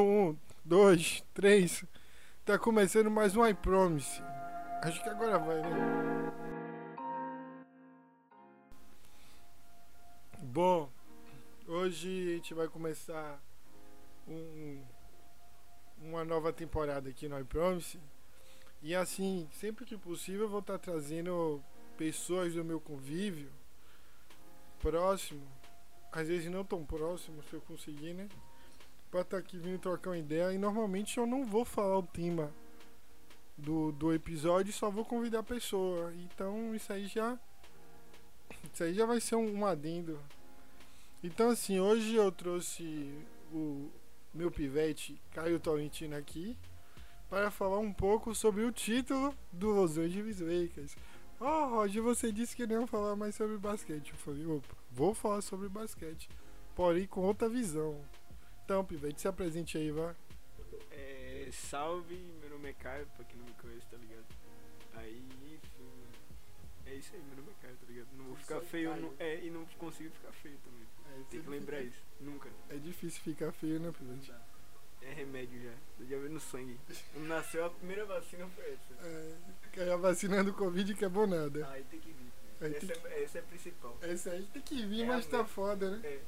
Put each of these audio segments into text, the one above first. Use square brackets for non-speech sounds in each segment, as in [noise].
Um, dois, três. Tá começando mais um I Promise. Acho que agora vai, né? Bom, hoje a gente vai começar um, uma nova temporada aqui no I Promise. E assim, sempre que possível, eu vou estar trazendo pessoas do meu convívio próximo, às vezes não tão próximo, se eu conseguir, né? Pra estar aqui vindo trocar uma ideia. E normalmente eu não vou falar o tema do, do episódio, só vou convidar a pessoa. Então isso aí já. Isso aí já vai ser um, um adendo. Então assim, hoje eu trouxe o meu pivete Caio Tolentino aqui para falar um pouco sobre o título do Los Angeles Lakers. Oh, Roger, você disse que não ia falar mais sobre basquete. Eu falei, opa, vou falar sobre basquete, porém com outra visão. Então, Pivete, se apresente aí, vá. É, salve, meu nome é Caio, pra quem não me conhece, tá ligado? Aí, enfim, é isso aí, meu nome é Caio, tá ligado? Não vou ficar Sou feio, não, é, e não consigo ficar feio também. É, Tem que lembrar isso, nunca. É difícil ficar feio, né, Pivete? É remédio já, eu já vi no sangue. Quando nasceu, a primeira vacina foi essa. É, que a vacina do Covid que é bom nada. Aí tem que vir. Essa, tem é, essa é a principal. Essa aí tem que vir, É mas tá foda, né? É.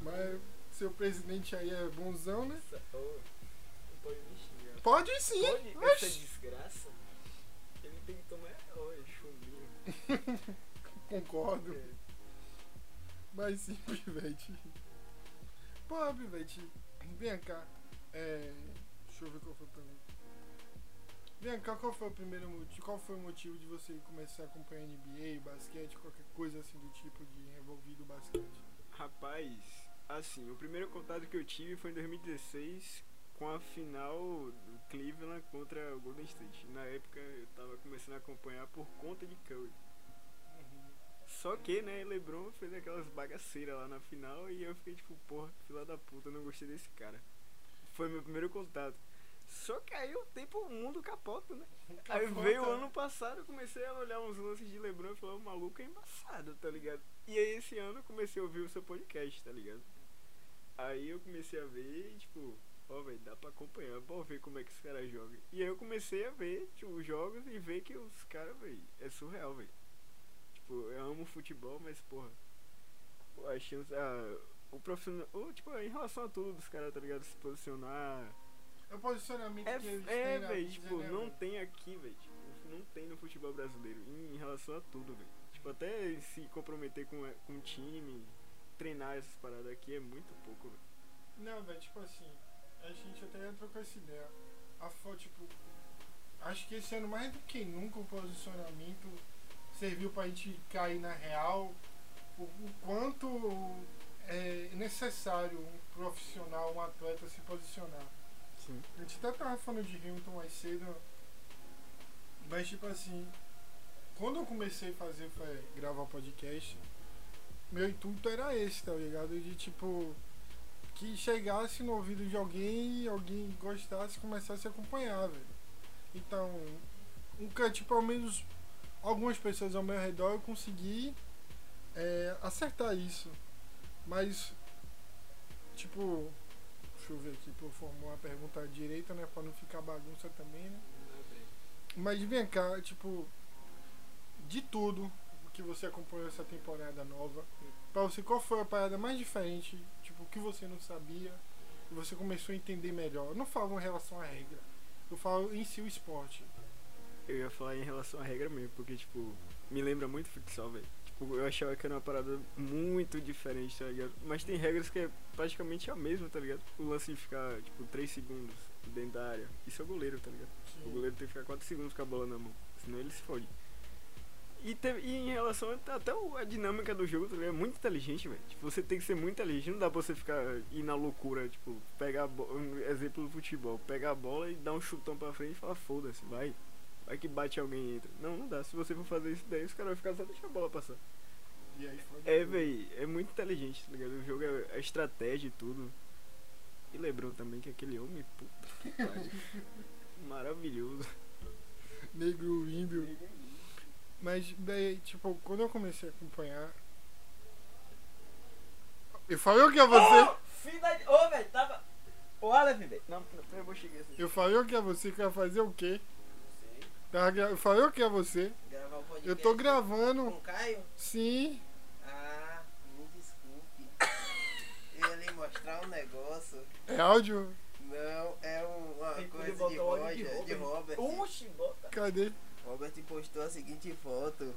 Mas seu presidente aí é bonzão, né? Essa, não pode me xingar. Pode sim! Pode? Essa Oxi. desgraça? Ele tem que tomar, olha, chumbinho. [laughs] Concordo. É. Mas sim, [laughs] Pivete. Pô, Pivete, vem cá. É. Deixa eu ver qual foi a pergunta. Vem cá, qual foi o primeiro motivo? Qual foi o motivo de você começar a acompanhar NBA, basquete, qualquer coisa assim do tipo de envolvido basquete? Rapaz, assim, o primeiro contato que eu tive foi em 2016 com a final do Cleveland contra o Golden State. Na época eu tava começando a acompanhar por conta de Curry. Só que, né, LeBron fez aquelas bagaceiras lá na final e eu fiquei tipo, porra, fila da puta, não gostei desse cara. Foi meu primeiro contato. Só que aí o tempo, o mundo capota, né? Aí Capota. veio o ano passado, eu comecei a olhar uns lances de LeBron e falar, o maluco é embaçado, tá ligado? E aí esse ano eu comecei a ouvir o seu podcast, tá ligado? Aí eu comecei a ver e tipo, ó, velho, dá pra acompanhar, pra ver como é que os caras jogam. E aí eu comecei a ver, tipo, os jogos e ver que os caras, velho, é surreal, velho. Tipo, eu amo futebol, mas porra, pô, a chance, ah, o profissional, o, tipo, em relação a tudo dos caras, tá ligado? Se posicionar. É o posicionamento É, que eles é velho, tipo, né, não velho? tem aqui, velho. Tipo, não tem no futebol brasileiro. Em, em relação a tudo, velho. Tipo, até se comprometer com, com um time, treinar essas paradas aqui é muito pouco, velho. Não, velho, tipo assim, a gente até entrou com essa ideia. A foto, tipo, acho que esse ano mais do que nunca o posicionamento serviu pra gente cair na real o, o quanto é necessário um profissional, um atleta se posicionar. Sim. A gente até tava falando de Hamilton mais cedo, mas tipo assim, quando eu comecei a fazer, foi, gravar podcast, meu intuito era esse, tá ligado? De tipo, que chegasse no ouvido de alguém e alguém gostasse e começasse a acompanhar, velho. Então, um, tipo, ao menos algumas pessoas ao meu redor eu consegui é, acertar isso. Mas, tipo, deixa eu ver aqui pra eu formular a pergunta direita, né? Pra não ficar bagunça também, né? Mas vem cá, tipo, de tudo que você acompanhou essa temporada nova, pra você, qual foi a parada mais diferente, tipo, que você não sabia e você começou a entender melhor? Eu não falo em relação à regra, eu falo em si o esporte. Eu ia falar em relação à regra mesmo, porque, tipo, me lembra muito futsal, velho. Tipo, eu achava que era uma parada muito diferente, tá ligado? Mas tem regras que é praticamente a mesma, tá ligado? O lance de ficar, tipo, 3 segundos dentro da área. Isso é o goleiro, tá ligado? O goleiro tem que ficar 4 segundos com a bola na mão, senão ele se fode. E, teve- e em relação até o- a dinâmica do jogo, tá? É muito inteligente, velho. Tipo, você tem que ser muito inteligente. Não dá pra você ficar ir na loucura, tipo, pegar. Um exemplo do futebol, pegar a bola e dar um chutão pra frente e falar, foda-se, vai. Vai que bate alguém e entra. Não, não dá. Se você for fazer isso daí, os caras vão ficar só deixando a bola passar. E É, véi, é muito inteligente, tá ligado? O jogo é a estratégia e tudo. E Lebron também, que aquele homem, puta que pariu. [laughs] Maravilhoso. negro lindo. Mas daí, tipo, quando eu comecei a acompanhar. Eu falei o que a você? Ô, filha de. Ô, velho, tava. Ô, Aleph, velho. Não, eu vou chegar assim. Eu falei o que é você que vai fazer o quê? Não sei. Tava gra- Eu falei o que é você? Gravar um podcast Eu tô com gravando. o Caio? Sim. Ah, me desculpe. Eu ia lhe mostrar um negócio. É áudio? Não, é um- uma Tem que coisa de o loja, de de Robert. Robert. Oxi, bota. Cadê? Robert postou a seguinte foto.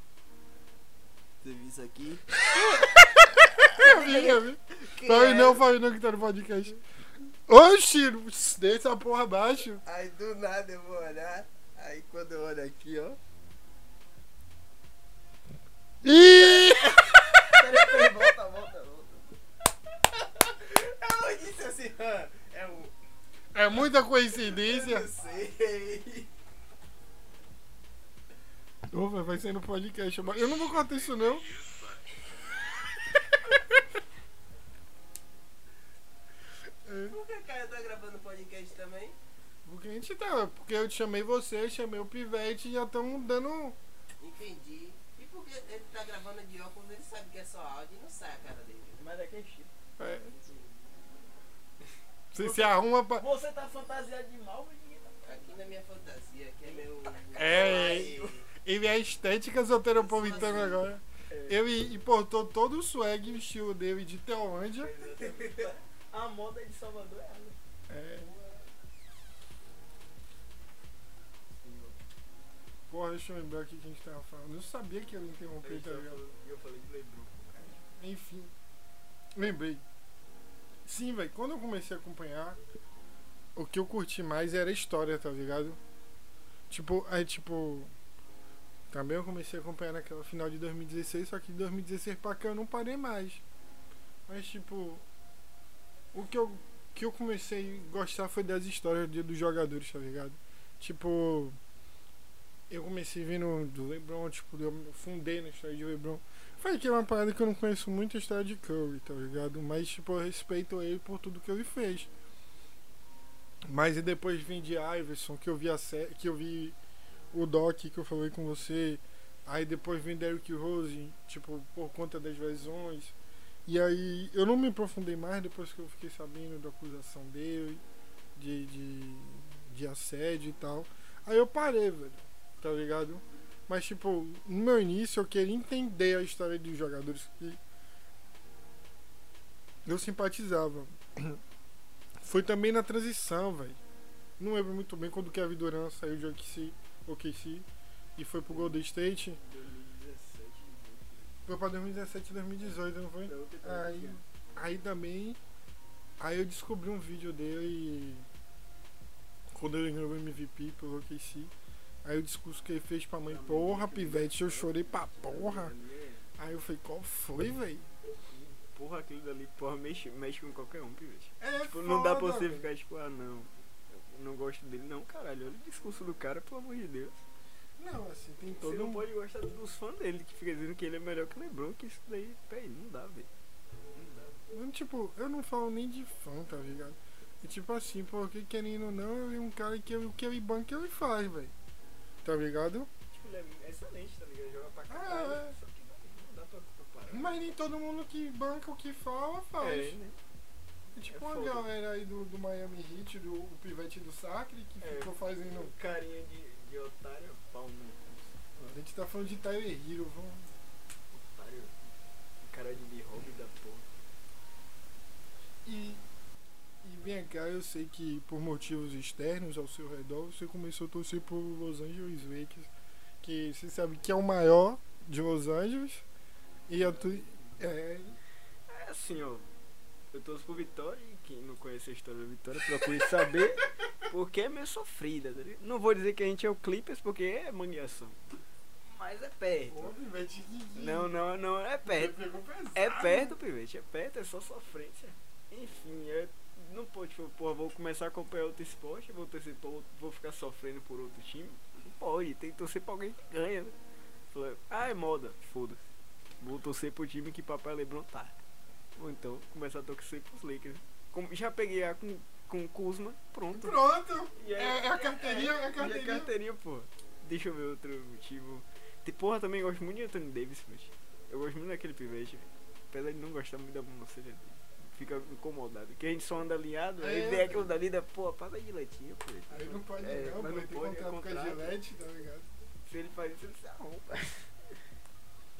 Você viu isso aqui? [laughs] Eu vi, eu vi. Que é- não, fale não que tá no podcast. Oxi, deixa a porra abaixo. Aí do nada eu vou olhar. Aí quando eu olho aqui, ó. Ih! Peraí, peraí, volta, volta, volta. Eu disse assim, é um. É muita Eu coincidência. não sei. Ô, vai- vai ser no podcast. mas Eu não vou contar isso não. É, [laughs] Por que o Caio tá gravando podcast também? Porque a gente tá. Porque eu chamei você, chamei o Pivete e já estão dando. Entendi. E por que ele tá gravando de óculos, ele sabe que é só áudio e não sai a cara dele. Mas daqui é chip. É, você se arruma pra. Você tá fantasiado de mal, mas ninguém tá. Aqui na minha fantasia, aqui é meu. É, Ai, Ele é estética soteropolitana agora. É. Ele importou todo o swag e o estilo dele de Teolândia. A moda de Salvador é ela. É. Porra, deixa eu lembrar o que que a gente tava falando. Eu sabia que ele interrompeu, tá ligado? Eu falei de Lebron. Enfim. Lembrei. Sim, velho, quando eu comecei a acompanhar, o que eu curti mais era a história, tá ligado? Tipo, aí tipo. Também eu comecei a acompanhar naquela final de 2016, só que de 2016 pra cá eu não parei mais. Mas tipo. O que eu, que eu comecei a gostar foi das histórias de- dos jogadores, tá ligado? Tipo. Eu comecei vendo do Lebron, tipo, eu fundei na história de Lebron. Foi que é uma parada que eu não conheço muito a história de Curry, tá ligado? Mas, tipo, eu respeito ele por tudo que ele fez. Mas e depois vim de Iverson, que eu vi a que eu vi o Doc que eu falei com você. Aí depois vem Derrick Rose, tipo, por conta das lesões. E aí eu não me aprofundei mais depois que eu fiquei sabendo da acusação dele, de, de, de assédio e tal. Aí eu parei, velho, tá ligado? Mas, tipo, no meu início eu queria entender a história dos jogadores que eu simpatizava. Foi também na transição, velho. Não lembro muito bem quando o Kevin Durant saiu de OKC, OKC e foi pro Golden State. 2017. Foi pra 2017 2018, não foi? Aí, aí também. Aí eu descobri um vídeo dele quando ele ganhou o MVP pelo OKC. Aí o discurso que ele fez pra mãe, porra, pivete, eu chorei pra porra. Aí eu falei, qual foi, velho? Porra, aquele dali, porra, mexe, mexe com qualquer um, pivete. É, Tipo, não dá pra foda, você velho. ficar tipo, ah não, não gosto dele. Não, caralho, olha o discurso do cara, pelo amor de Deus. Não, assim, tem Você todo não um. pode gostar dos fãs dele que fica dizendo que ele é melhor que o Lebron, que isso daí, peraí, não dá, velho. Não dá. Tipo, eu não falo nem de fã, tá ligado? É tipo assim, porque querendo ou não, ele é um cara que ele- o que ele banca ele faz, velho. Tá ligado? Tipo, ele é excelente, tá ligado? Joga pra Ah, caralho. é. Só que não, não dá pra comparar. Mas nem todo mundo que banca o que fala faz. É, né? É tipo é foda. galera aí do, do Miami Heat, do o pivete do Sacre, que É. ficou fazendo. Carinha de, de otário, pau no A gente tá falando de Tyler Hero, vamos. otário. Cara de hobby da porra. E, e vem cá, eu sei que por motivos externos ao seu redor, você começou a torcer por Los Angeles Lakers, que você sabe que é o maior de Los Angeles. E a tu, é, É assim, ó. Eu torço por Vitória e quem não conhece a história da Vitória procure saber porque é meio sofrida. tá? Não vou dizer que a gente é o Clippers porque é mangueação. Mas é perto. Não, não, não, é perto. É perto, pivete, é perto, é só sofrência. Enfim, eu não pode, tipo, porra, vou começar a acompanhar outro esporte, vou torcer pra outro, vou ficar sofrendo por outro time. Não pode, tem que torcer pra alguém que ganha, né? Ah, é moda, foda-se. Vou torcer pro time que papai Lebron tá. Ou então começar a torcer pros Lakers. Como- já peguei a com, com Kuzma, pronto. Pronto! É, é a carteirinha, é a E a carteirinha. carteirinha, pô. Deixa eu ver outro motivo. Te- Porra, também gosto muito de Anthony Davis, mas eu gosto muito daquele pivete. velho. Apesar de não gostar muito da monocelha dele. fica incomodado. Que a gente só anda alinhado, É, aí vem velho. aquilo dali da, pô, passa giletinho, pô. Aí não pode É, não, pô, tem pode, é contrato com a. Gillette, tá ligado? Se ele faz isso, ele se arromba. [laughs]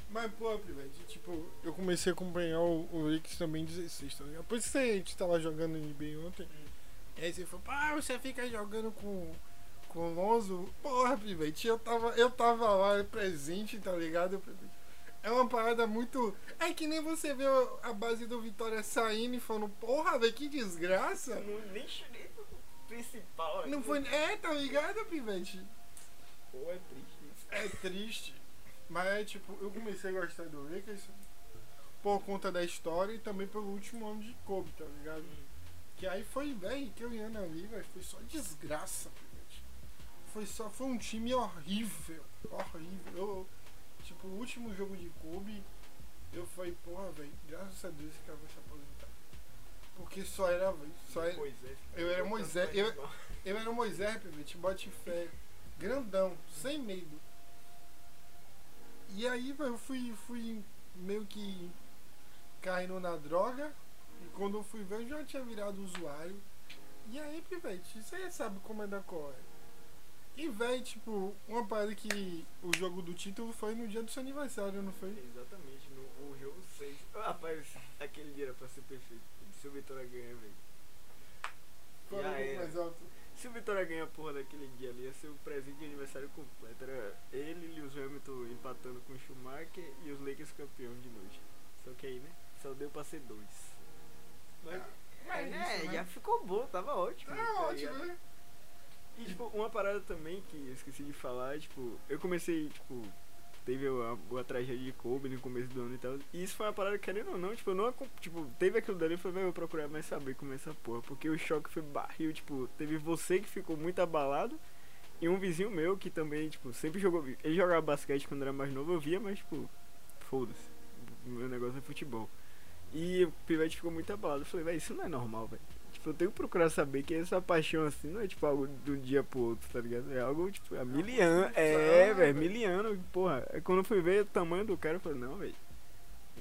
Mas, pô, Pivete, tipo, eu comecei a acompanhar o, o Lakers também em 16, tá ligado? Por isso que a gente tava jogando NBA ontem. E aí você falou, pá, você fica jogando com, com o Lonzo. Porra, Pivete, eu tava, eu tava lá presente, tá ligado? É uma parada muito. É que nem você vê a base do Vitória saindo e falando, porra, velho, que desgraça. Não, nem pro principal. Não foi. É, tá ligado, Pivete? Pô, é triste isso. É triste. Mas é tipo, eu comecei a gostar do Lakers por conta da história e também pelo último ano de Kobe, tá ligado? Que aí foi, velho, que eu ia ali, velho, foi só desgraça, gente. Foi só, foi um time horrível, horrível. Eu, tipo, o último jogo de Kobe, eu falei, porra, velho, graças a Deus esse cara vai se aposentar. Porque só era, velho, só era, Moisés. eu era Moisés, eu- eu era Moisés, Pivete, bote fé. Grandão, sem medo. E aí, velho, eu fui, fui meio que caindo na droga. E quando eu fui ver, eu já tinha virado usuário. E aí, Pivete, você sabe como é da cor. E, velho, tipo, uma parada que o jogo do título foi no dia do seu aniversário, não foi? Exatamente, no o jogo 6. Rapaz, aquele dia era pra ser perfeito. Se o Vitória ganha, velho. Fala um pouco mais alto. Se o Vitória ganha a porra daquele dia ali, ia ser o presente de aniversário completo. Era ele e Lewis Hamilton empatando com o Schumacher e os Lakers campeão de noite. Só que aí, né? Só deu pra ser dois. Mas, mas, É é, isso, né? já ficou bom, tava ótimo. É tá ótimo, ligado? né? E, tipo, uma parada também que eu esqueci de falar, tipo, eu comecei, tipo, teve a, a tragédia de Kobe no começo do ano e tal. E isso foi uma parada, querendo ou não, tipo, eu não, tipo, teve aquilo dali, eu falei, "Véi, eu vou procurar mais saber como é essa porra. Porque o choque foi barril, tipo, teve você que ficou muito abalado e um vizinho meu que também, tipo, sempre jogou. Ele jogava basquete quando era mais novo, eu via, mas, tipo, foda-se. Meu negócio é futebol. E o pivete ficou muito abalado. Eu falei, velho, isso não é normal, velho. Eu tenho que procurar saber que essa paixão assim não é tipo algo de um dia pro outro, tá ligado? É algo tipo, há mil anos. É, construção, velho, velho. mil anos, porra. Aí quando eu fui ver o tamanho do cara, eu falei, não, velho.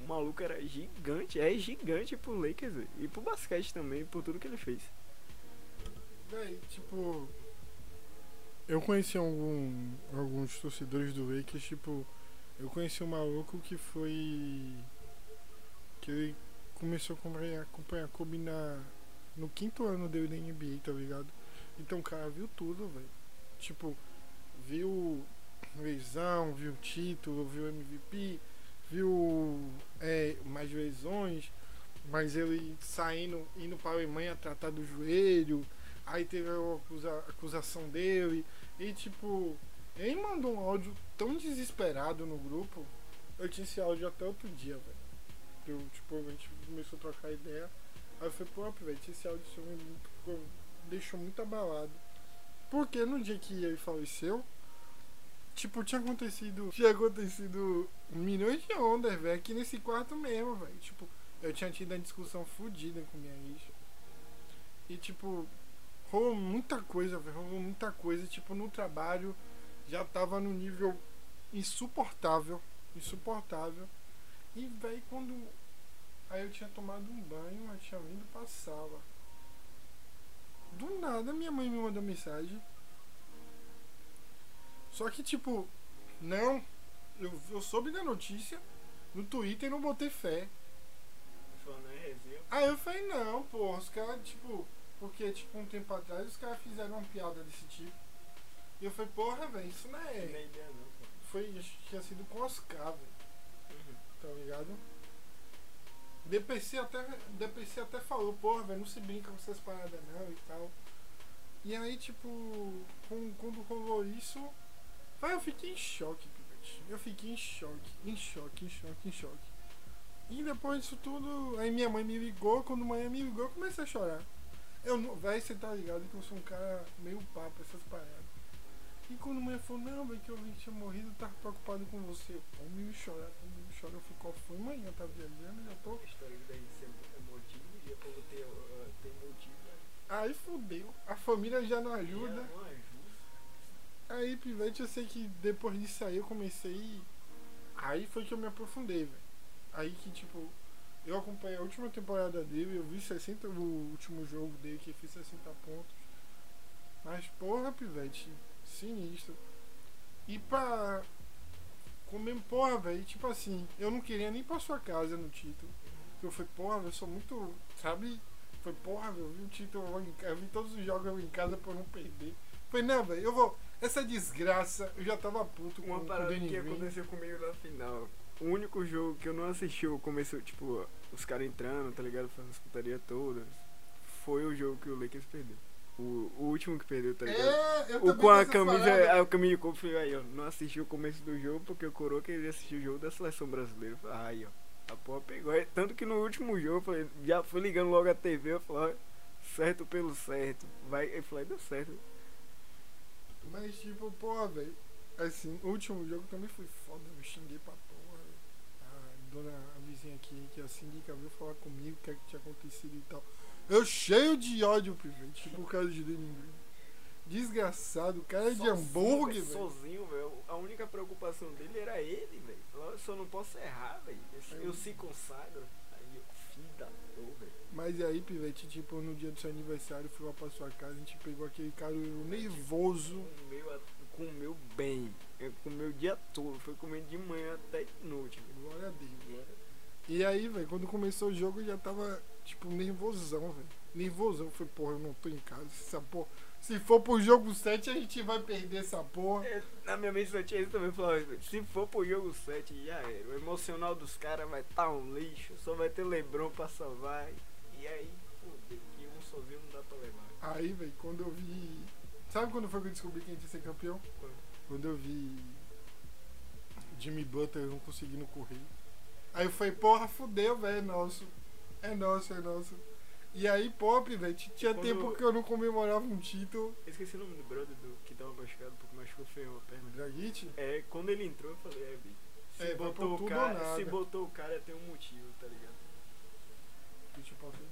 O maluco era gigante, é gigante pro Lakers, velho. E pro basquete também, por tudo que ele fez. Véi, tipo. Eu conheci algum, alguns torcedores do Lakers, tipo. Eu conheci um maluco que foi. Que ele começou a acompanhar, acompanhar Kobe na, no quinto ano dele da NBA, tá ligado? Então o cara viu tudo, velho. Tipo, viu lesão, viu título, viu MVP, viu é, mais lesões, mas ele saindo, indo para a Alemanha tratar do joelho, aí teve a acusa- acusação dele, e tipo, ele mandou um áudio tão desesperado no grupo, eu tinha esse áudio até outro dia, velho. Eu, tipo, a gente começou a trocar ideia, aí eu falei, pô, velho, esse áudio seu me deixou muito abalado. Porque no dia que ele faleceu, tipo, tinha acontecido. Tinha acontecido milhões de ondas, velho, aqui nesse quarto mesmo, velho. Tipo, eu tinha tido uma discussão fodida com minha ex. E tipo, rolou muita coisa, velho. Rolou muita coisa. Tipo, no trabalho já tava no nível insuportável. Insuportável. E, velho, quando. Aí eu tinha tomado um banho, eu tinha vindo pra sala. Do nada minha mãe me mandou mensagem. Só que tipo, não, eu, eu soube da notícia no Twitter e não botei fé. É. Aí eu falei, não, pô, os caras, tipo, porque tipo um tempo atrás os caras fizeram uma piada desse tipo. E eu falei, porra, velho, isso não Não é é. ideia não, pô. Foi, acho que tinha sido com Oscar, velho, Uhum. tá ligado? DPC até, DPC até falou, porra, velho, não se brinca com essas paradas não e tal. E aí, tipo, com- quando rolou isso, vai, eu fiquei em choque, pivete. Eu fiquei em choque, em choque, em choque, em choque. E depois disso tudo, aí minha mãe me ligou, quando a mãe me ligou, eu comecei a chorar. Eu não, véi, você tá ligado que eu sou um cara meio papo, essas paradas. E quando a mãe falou, não, velho, que eu vi que tinha morrido, eu tava preocupado com você. Eu, pô, me chorar, Eu qual foi, mãe? Eu tava viajando, já tô. A história da gente ser eu vou ter, uh, ter motivo. Aí fudeu. A família já não ajuda. Já não ajuda. Aí, pivete, eu sei que depois disso aí eu comecei. Aí foi que eu me aprofundei, velho. Aí que, tipo, Eu acompanhei a última temporada dele, eu vi 60, o último jogo dele que fez 60 pontos. Mas porra, pivete, sinistro. E pra. Comer, porra, velho, tipo assim, eu não queria nem pra sua casa no título. Eu falei, porra, eu sou muito. Sabe? Foi, porra, velho, eu vi o título, eu, vi todos os jogos em casa pra eu não perder. Falei, não, velho, eu vou. Essa desgraça, eu já tava puto com, Uma com o parada Danny que aconteceu comigo na final. O único jogo que eu não assisti o começo, tipo, os caras entrando, tá ligado? Fazendo as putaria todas. Foi o jogo que o Lakers perdeu. O, o último que perdeu, tá ligado? É, eu O com a camisa, a camisa de corpo, falei, aí, ó, não assisti o começo do jogo porque o Coroa queria assistir o jogo da seleção brasileira. Falei, aí, ó, a porra pegou. Tanto que no último jogo, falei, já fui ligando logo a TV, eu falei, certo pelo certo. Vai, eu falei, deu certo. Mas tipo, porra, velho. Assim, o último jogo também foi foda, eu xinguei pra porra. A dona, a vizinha aqui, que é a síndica, veio falar comigo o que, é que tinha acontecido e tal. Eu cheio de ódio, pivete, por causa de Green. Desgraçado, cara é de hambúrguer, velho. Sozinho, velho. A única preocupação dele era ele, velho. Eu só não posso errar, velho. Eu, eu se consagro. Aí, eu, filho da velho. Mas aí, pivete, tipo, no dia do seu aniversário, fui lá pra sua casa, a gente pegou aquele cara nervoso. Comeu, a- comeu bem. É, Comeu o dia todo. Foi comendo de manhã até de noite. velho. Glória a Deus. E aí, velho, quando começou o jogo eu já tava, tipo, nervosão, velho. Nervosão. Eu falei, porra, eu não tô em casa. Essa porra. Se for pro jogo 7, a gente vai perder essa porra. É, Na minha mente só tinha isso também. Falava, se for pro jogo 7, já era. O emocional dos caras vai estar um lixo. Só vai ter Lebron pra salvar. E aí, fodeu. Que um sozinho não dá pra levar. Aí, velho, quando eu vi. Sabe quando foi que eu descobri que a gente ia ser campeão? Quando? Quando eu vi Jimmy Butler não conseguindo correr. Aí eu falei, porra, fudeu, velho, é nosso. É nosso, é nosso. E aí, pop, velho, tinha Quando- tempo que eu não comemorava um título. Eu esqueci o nome do brother do, que tava machucado porque machucou feio a perna. Dragic? É, quando ele entrou, eu falei, é, bicho. Se, É, botou o cara, se botou o cara, tem um motivo, tá ligado? Deixa eu passar.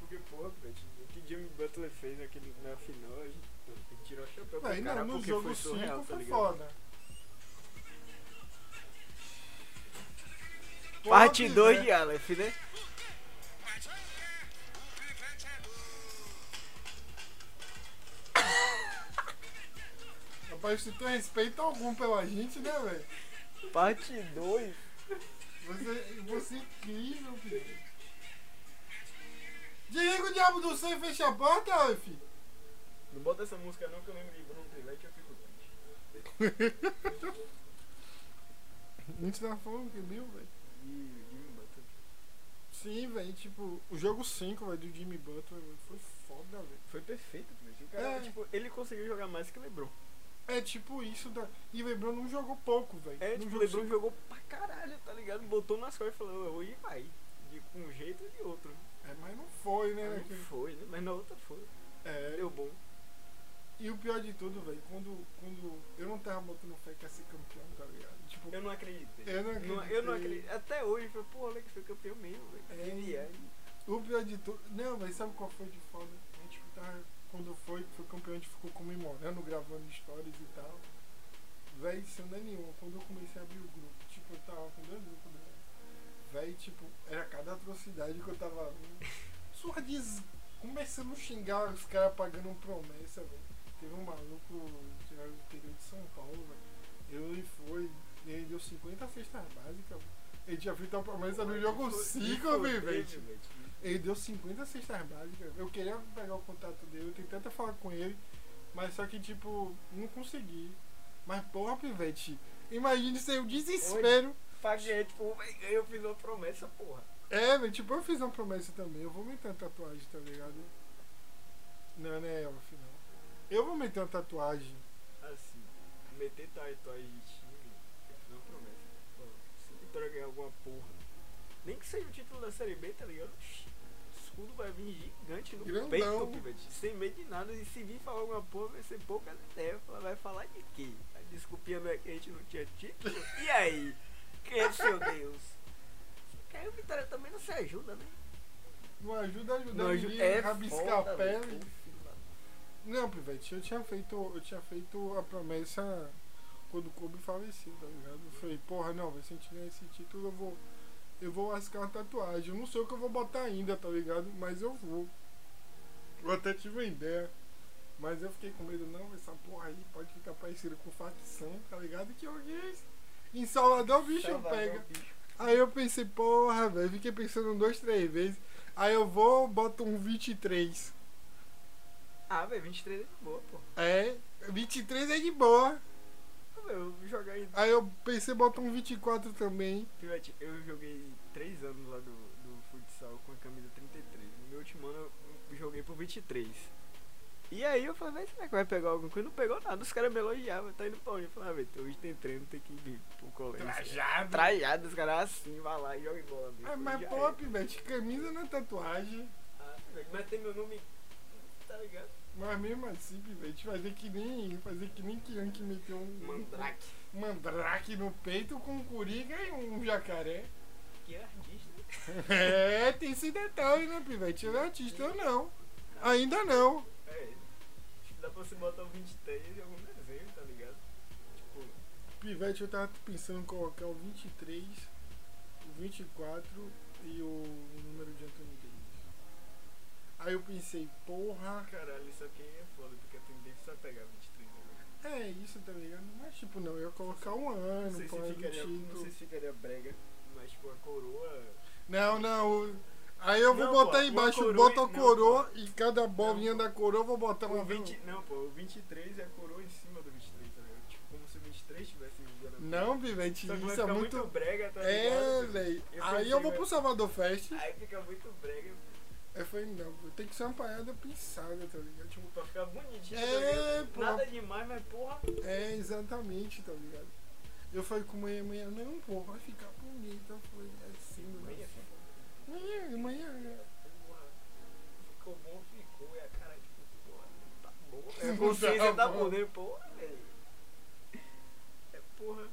Porque, pô, velho, o que Jimmy Butler fez aquele, na final, a gente, tem tirar o chapéu pro Aí, cara não, no porque jogo foi 5 surreal, tá foi ligado? foda. Parte Pop, 2 né? de Aleph, né? Rapaz, se tu respeita algum pela gente, né, velho? Parte 2. Você, você é incrível, filho. Desliga o diabo do céu e fecha a porta, filho. Não bota essa música não que eu lembro de Bruno Trivete eu fico triste. A gente tava falando que viu, velho. E Jimmy Butler. Sim, velho, tipo, o jogo 5, velho, do Jimmy Butler véio, foi foda, velho. Foi perfeito, velho. O cara, É. tipo, ele conseguiu jogar mais que LeBron. É tipo isso da. E o Lebron não jogou pouco, velho. É, tipo, o LeBron cinco- jogou pra caralho, tá ligado? Botou nas costas e falou, hoje vai. De um jeito ou de outro. É, mas não foi, né? Não naquele- foi, né? Mas na outra foi. É. Deu bom. E o pior de tudo, velho, quando, quando eu não tava botando fé que ia ser campeão, tá ligado? Tipo, Eu não acreditei. Eu não eu não acreditei. acredito. Até hoje, foi, pô, Alex foi campeão mesmo, velho. É. É. o pior de tudo. Não, mas sabe qual foi de foda? A gente tava. Quando foi, foi campeão, a gente ficou comemorando, gravando stories e tal. Véi, sem dar nenhuma, quando eu comecei a abrir o grupo, tipo, eu tava com dois grupos, né? Véi, tipo, era cada atrocidade que eu tava vendo. [laughs] Sua des... Começando a xingar os caras pagando promessa, velho. Teve um maluco interior de São Paulo, velho. Ele foi, ele deu 50 cestas básicas. Ele tinha feito a promessa no jogo 5, velho. Ele deu 50 cestas básicas. Eu queria pegar o contato dele, eu tentei até falar com ele, mas só que, tipo, não consegui. Mas, porra, Pivete, imagine ser o desespero. Paguei, tipo, eu fiz uma promessa, porra. É, velho, tipo, eu fiz uma promessa também. Eu vou meter uma tatuagem, tá ligado? Não, não é elf. Eu vou meter uma tatuagem. Assim, meter tatuagem de time, eu fiz uma promessa. Se o Vitória ganhar alguma porra, nem que seja o título da Série B, tá ligado? O escudo vai vir gigante no Grandão. peito, pivete, sem medo de nada. E se vir falar alguma porra, vai ser poucas ideias. Fala, Vai falar de quê? A desculpinha é que a gente não tinha título? E aí? Quem é seu Deus? Que aí o Vitória também não se ajuda, né? Não ajuda a ajudar Não ninguém ajuda- é a rabiscar a pele. Não, Pivete, eu tinha feito. Eu tinha feito a promessa quando o Kobe faleceu, tá ligado? Eu falei, porra, não, se a gente ganhar esse título, eu vou. Eu vou lascar uma tatuagem. Eu não sei o que eu vou botar ainda, tá ligado? Mas eu vou. Eu até tive uma ideia. Mas eu fiquei com medo, não, essa porra aí pode ficar parecida com facção, tá ligado? Que alguém. Em Salvador o bicho Salvador, pega. bicho. Aí eu pensei, porra, velho, fiquei pensando duas, três vezes. Aí eu vou, boto um 23. Ah, velho, 23 é de boa, pô. É, 23 é de boa. Ah, velho, Eu vou jogar aí. Aí eu pensei botar um 24 também. Pivete, eu joguei 3 anos lá do, do futsal com a camisa 33. No meu último ano eu joguei por 23. E aí eu falei, velho, será que vai pegar alguma coisa? Não pegou nada, os caras me elogiavam, tá indo pra onde? Eu falei, ah, velho, hoje tem treino, tem que ir pro colégio. Trajado. Trajado, os caras assim, vai lá e joga bola mesmo. Ah, mas pô, é. pivete, camisa na tatuagem. Ah, velho, mas tem meu nome, tá ligado? Mas mesmo assim, pivete, fazer que nem. Fazer que nem Kian que meteu um. Mandrake. mandrake no peito com um curiga e um jacaré. Que artista. [laughs] É, tem esse detalhe, né, pivete? Ele é artista ou não? Ainda não. É, acho que dá pra você botar o 23 em algum desenho, tá ligado? Tipo, Pivete, eu tava pensando em colocar o 23, o 24 e o número de Davis. Aí eu pensei, porra, caralho, isso aqui é foda, porque a tendência é pegar 23 agora. é isso, tá ligado? Mas tipo, não, eu ia colocar um ano, Não sei, se ficaria, não sei se ficaria brega, mas tipo, a coroa. Não, não. Aí eu vou Não, botar pô, embaixo, coroa bota a e- não, coroa e cada bolinha pô. da coroa eu vou botar uma O 20, não, pô, o 23 é a coroa em cima do 23, tá ligado? Tipo, como se o 23 tivesse. Não, Pivete, isso é ficar muito. brega, tá É, ligado? velho. Eu Aí eu vou velho. pro Salvador Fest. Aí fica muito brega, Eu falei, não, tem que ser uma parada pensada, tá ligado? Tipo, pra ficar bonitinho, tá É, ligado? pô. Nada demais, mas porra. É, exatamente, tá ligado? Eu falei com amanhã, amanhã, não, pô, vai ficar bonito. Eu falei, é sim, Aí é mano. amanhã. Porra, ficou bom, ficou. E a cara, tipo, porra, tá É, [laughs] consciência tá tá bom. bom, né? Porra, velho. É porra.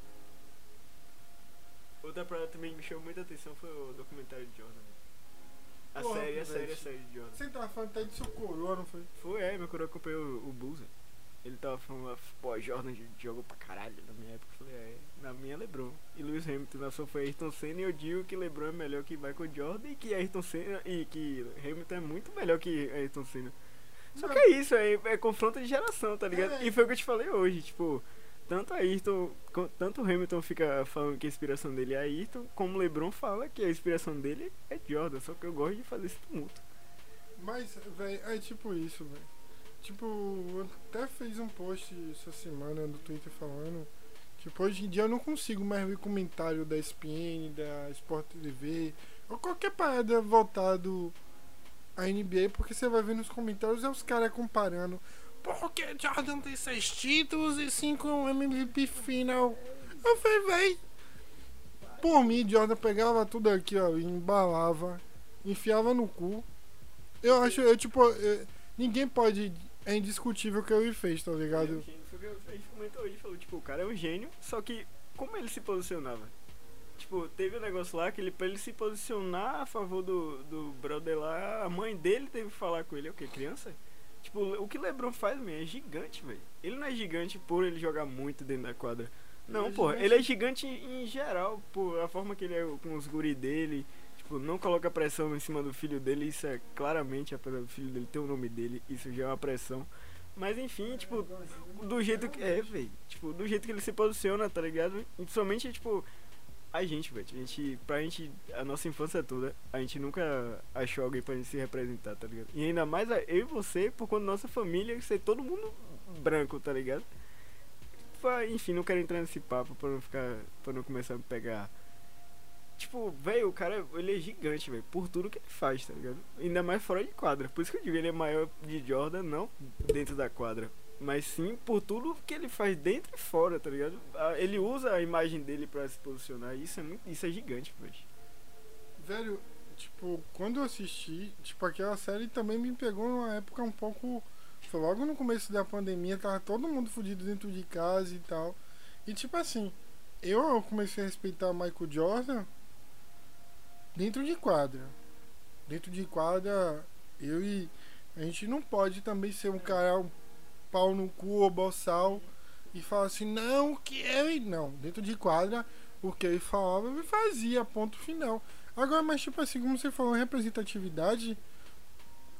Outra parada também que me chamou muita atenção foi o documentário de Jordan. A Porra, série, a série, a série de Jordan. Você tava falando até de seu coroa, não foi? Foi, é, meu coroa acompanhou o, o Bulls. né? Ele tava falando, pô, Jordan jogou pra caralho na minha época. Eu falei, é, na minha LeBron. E Lewis Hamilton, na sua foi Ayrton Senna. E eu digo que LeBron é melhor que Michael Jordan e que Ayrton Senna. E que Hamilton é muito melhor que Ayrton Senna. Só Não. que é isso, é, é confronto de geração, tá ligado? É. E foi o que eu te falei hoje, tipo, tanto Ayrton, tanto Hamilton fica falando que a inspiração dele é Ayrton, como LeBron fala que a inspiração dele é Jordan. Só que eu gosto de fazer esse tumulto. Mas, velho, é tipo isso, velho. Tipo, eu até fiz um post essa semana no Twitter falando. Tipo, hoje em dia eu não consigo mais ver comentário da ESPN, da Sport TV, ou qualquer parada voltado à NBA, porque você vai ver nos comentários é os caras comparando. Porque Jordan tem seis títulos e cinco MVP final. Eu falei, véi. Por mim, Jordan pegava tudo aqui, ó, e embalava, enfiava no cu. Eu acho, eu tipo, eu- ninguém pode. É indiscutível o que ele fez, tá é ligado? a gente comentou falou, tipo, o cara é um gênio, só que como ele se posicionava? Tipo, teve um negócio lá que ele, pra ele se posicionar a favor do, do brother lá, a mãe dele teve que falar com ele, é o que? Criança? Tipo, o que LeBron faz, man, é gigante, velho. Ele não é gigante por ele jogar muito dentro da quadra. Não, Ele é porra, ele é gigante em, em geral, por a forma que ele é com os guri dele. Tipo, não coloca pressão em cima do filho dele, isso é claramente, apesar do filho dele ter o nome dele, isso já é uma pressão. Mas enfim, tipo, do jeito que. É, velho. Tipo, do jeito que ele se posiciona, tá ligado? E principalmente, tipo, a gente, velho. A gente, pra gente, a nossa infância toda, a gente nunca achou alguém pra gente se representar, tá ligado? E ainda mais eu e você, por conta da nossa família, ser todo mundo branco, tá ligado? Enfim, não quero entrar nesse papo pra não ficar. pra não começar a me pegar. Tipo, velho, o cara, ele é gigante, velho, por tudo que ele faz, tá ligado? Ainda mais fora de quadra. Por isso que eu digo, ele é maior de Jordan, não dentro da quadra. Mas sim por tudo que ele faz dentro e fora, tá ligado? Ah, Ele usa a imagem dele pra se posicionar. Isso é, muito, isso é gigante, velho. Velho, tipo, quando eu assisti, tipo, aquela série também me pegou numa época um pouco. Foi logo no começo da pandemia, tava todo mundo fudido dentro de casa e tal. E tipo assim, eu comecei a respeitar Michael Jordan dentro de quadra. Dentro de quadra, eu e. A gente não pode também ser um cara um pau no cu ou boçal e falar assim, não, o que ele. Não, dentro de quadra, o que ele falava, ele fazia, ponto final. Agora, mas tipo assim, como você falou, representatividade.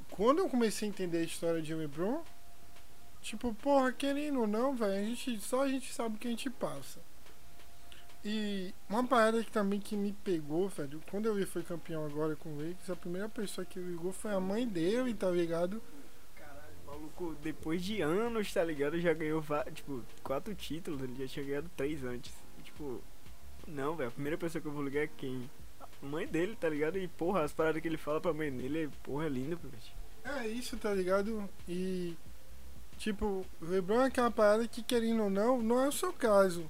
Quando eu comecei a entender a história de LeBron, tipo, porra, querendo ou não, velho, a gente, só a gente sabe o que a gente passa. E uma parada que também que me pegou, velho, quando eu vi foi campeão agora com o Lakers, a primeira pessoa que ligou foi a mãe dele, tá ligado? Maluco, depois de anos, tá ligado? Já ganhou, tipo, quatro títulos, ele já tinha ganhado três antes. E, tipo, não, velho, a primeira pessoa que eu vou ligar é quem? A mãe dele, tá ligado? E, porra, as paradas que ele fala pra mãe dele, é, porra, é lindo, pivete. É isso, tá ligado? E tipo, LeBron é aquela parada que querendo ou não, não é o seu caso.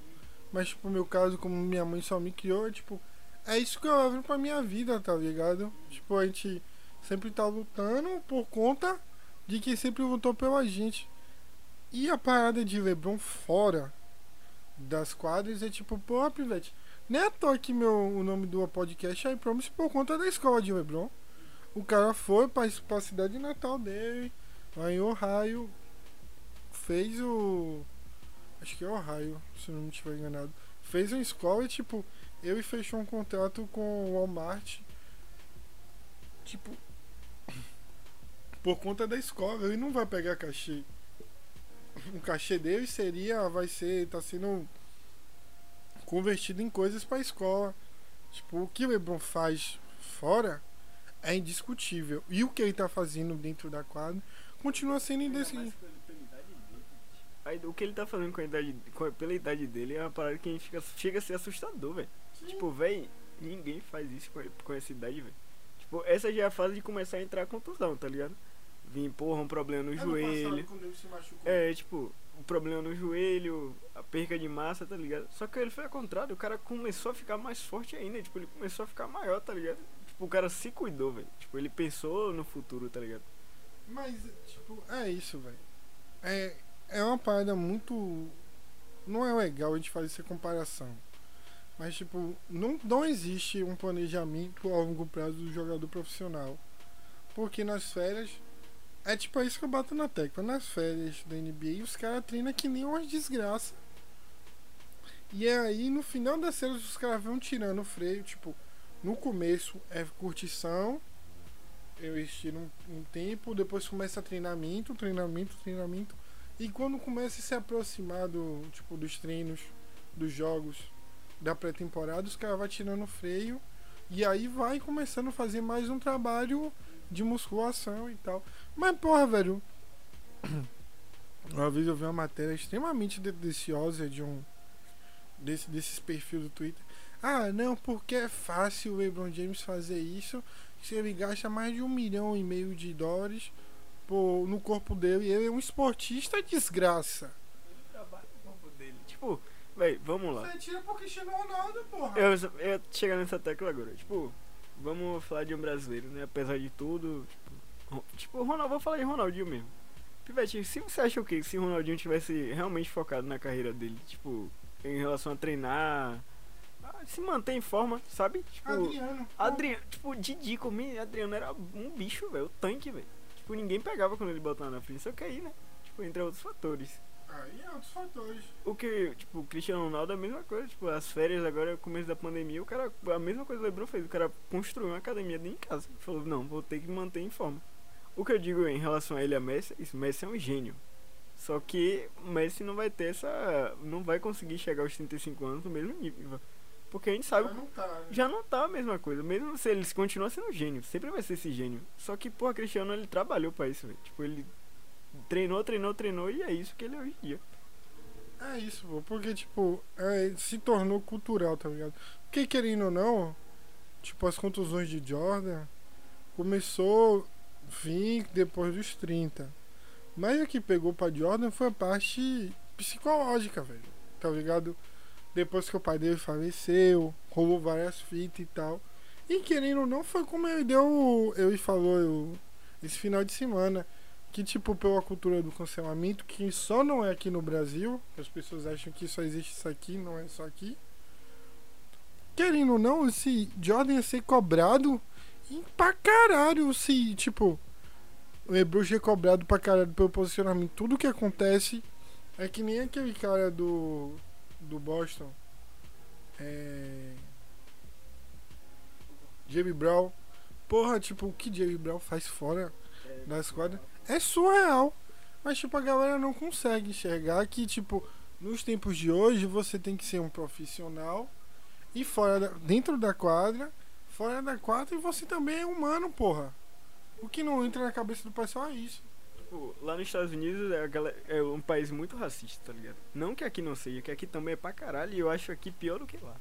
Mas tipo, meu caso, como minha mãe só me criou, é tipo, é isso que eu levo pra minha vida, tá ligado? Tipo, a gente sempre tá lutando por conta de quem sempre lutou pela gente. E a parada de LeBron fora das quadras é tipo, pô, pivete, não é toa que meu, o nome do podcast é I Promise por conta da escola de LeBron. O cara foi pra, pra cidade natal dele, lá em Ohio, fez o. Acho que é Ohio, se não me estiver enganado. Fez uma escola e, tipo, ele fechou um contrato com o Walmart. Tipo, por conta da escola, ele não vai pegar cachê. O cachê dele seria, vai ser, tá sendo convertido em coisas pra escola. Tipo, o que o LeBron faz fora é indiscutível. E o que ele tá fazendo dentro da quadra continua sendo indiscutível. Aí, o que ele tá fazendo com a idade, com a- pela idade dele é uma parada que a gente fica, chega a ser assustador, velho. Tipo, velho, ninguém faz isso com, com essa idade, velho. Tipo, essa já é a fase de começar a entrar contusão, tá ligado? Vim, porra, um problema no joelho. É, tipo, o problema no joelho, a perca de massa, tá ligado? Só que ele foi ao contrário, o cara começou a ficar mais forte ainda, tipo, ele começou a ficar maior, tá ligado? Tipo, o cara se cuidou, velho. Tipo, ele pensou no futuro, tá ligado? Mas, tipo, é isso, velho. É, é uma parada muito. Não é legal a gente fazer essa comparação. Mas, tipo, não, não existe um planejamento a longo prazo do jogador profissional. Porque nas férias. É tipo é isso que eu bato na tecla. Nas férias da NBA, os caras treinam que nem umas desgraça. E é aí, no final das férias, os caras vão tirando o freio. Tipo, no começo é curtição. Eu estiro um, um tempo, depois começa treinamento, treinamento, treinamento. E quando começa a se aproximar do, tipo, dos treinos, dos jogos, da pré-temporada, os caras vão tirando o freio. E aí vai começando a fazer mais um trabalho de musculação e tal. Mas, porra, velho. Uma vez eu vi uma matéria extremamente deliciosa de um. Desse, desses perfis do Twitter. Ah, não, porque é fácil o LeBron James fazer isso. Se ele gasta mais de um milhão e meio de dólares pô, no corpo dele. Ele é um esportista desgraça. Ele trabalha no corpo dele. Tipo, velho, vamos lá. Você tira pro Cristiano Ronaldo, porra. Eu, eu ia chegar nessa tecla agora. Tipo, vamos falar de um brasileiro, né? Apesar de tudo. Tipo, Ro- Ronaldo, vou falar de Ronaldinho mesmo. Pivete, se você acha o quê? Se o Ronaldinho tivesse realmente focado na carreira dele, tipo, em relação a treinar, se manter em forma, sabe? Tipo, Adriano. Adriano, tipo, Didi comigo, Adriano era um bicho, velho, o tanque, velho. Tipo, ninguém pegava quando ele botava na frente, só que aí, né? Tipo, entre outros fatores. Aí é outros fatores. O que, tipo, o Cristiano Ronaldo é a mesma coisa, tipo, as férias agora, começo da pandemia, o cara, a mesma coisa que o Lebron fez, o cara construiu uma academia dentro de casa. Falou, não, vou ter que manter em forma. O que eu digo em relação a ele e a Messi, é isso, Messi é um gênio. Só que o Messi não vai ter essa. não vai conseguir chegar aos 35 anos no mesmo nível. Porque a gente sabe Já não tá, né? já não tá a mesma coisa. Mesmo se ele continua sendo um gênio, sempre vai ser esse gênio. Só que, porra, Cristiano ele trabalhou pra isso, velho. Tipo, ele treinou, treinou, treinou e é isso que ele é hoje em dia. É isso, pô, porque, tipo, é, se tornou cultural, tá ligado? Porque, querendo ou não, tipo, as contusões de Jordan começou a vir depois dos 30. Mas o que pegou pra Jordan foi a parte psicológica, velho, tá ligado? Depois que o pai dele faleceu, rolou várias fitas e tal. E querendo ou não, foi como ele deu, ele falou eu, esse final de semana que tipo pela cultura do cancelamento que só não é aqui no Brasil as pessoas acham que só existe isso aqui não é só aqui querendo ou não esse Jordan ia ser cobrado pra caralho se tipo o LeBron é cobrado pra caralho pelo posicionamento tudo que acontece É que nem aquele cara do. do Boston. É. Jamie Brown. Porra, tipo, o que Jamie Brown faz fora da esquadra é surreal. Mas, tipo, a galera não consegue enxergar que, tipo, nos tempos de hoje você tem que ser um profissional e fora da- dentro da quadra, fora da quadra e você também é humano, porra. O que não entra na cabeça do pessoal é isso. Tipo, lá nos Estados Unidos é, galera- é um país muito racista, tá ligado? Não que aqui não seja, que aqui também é pra caralho e eu acho aqui pior do que lá.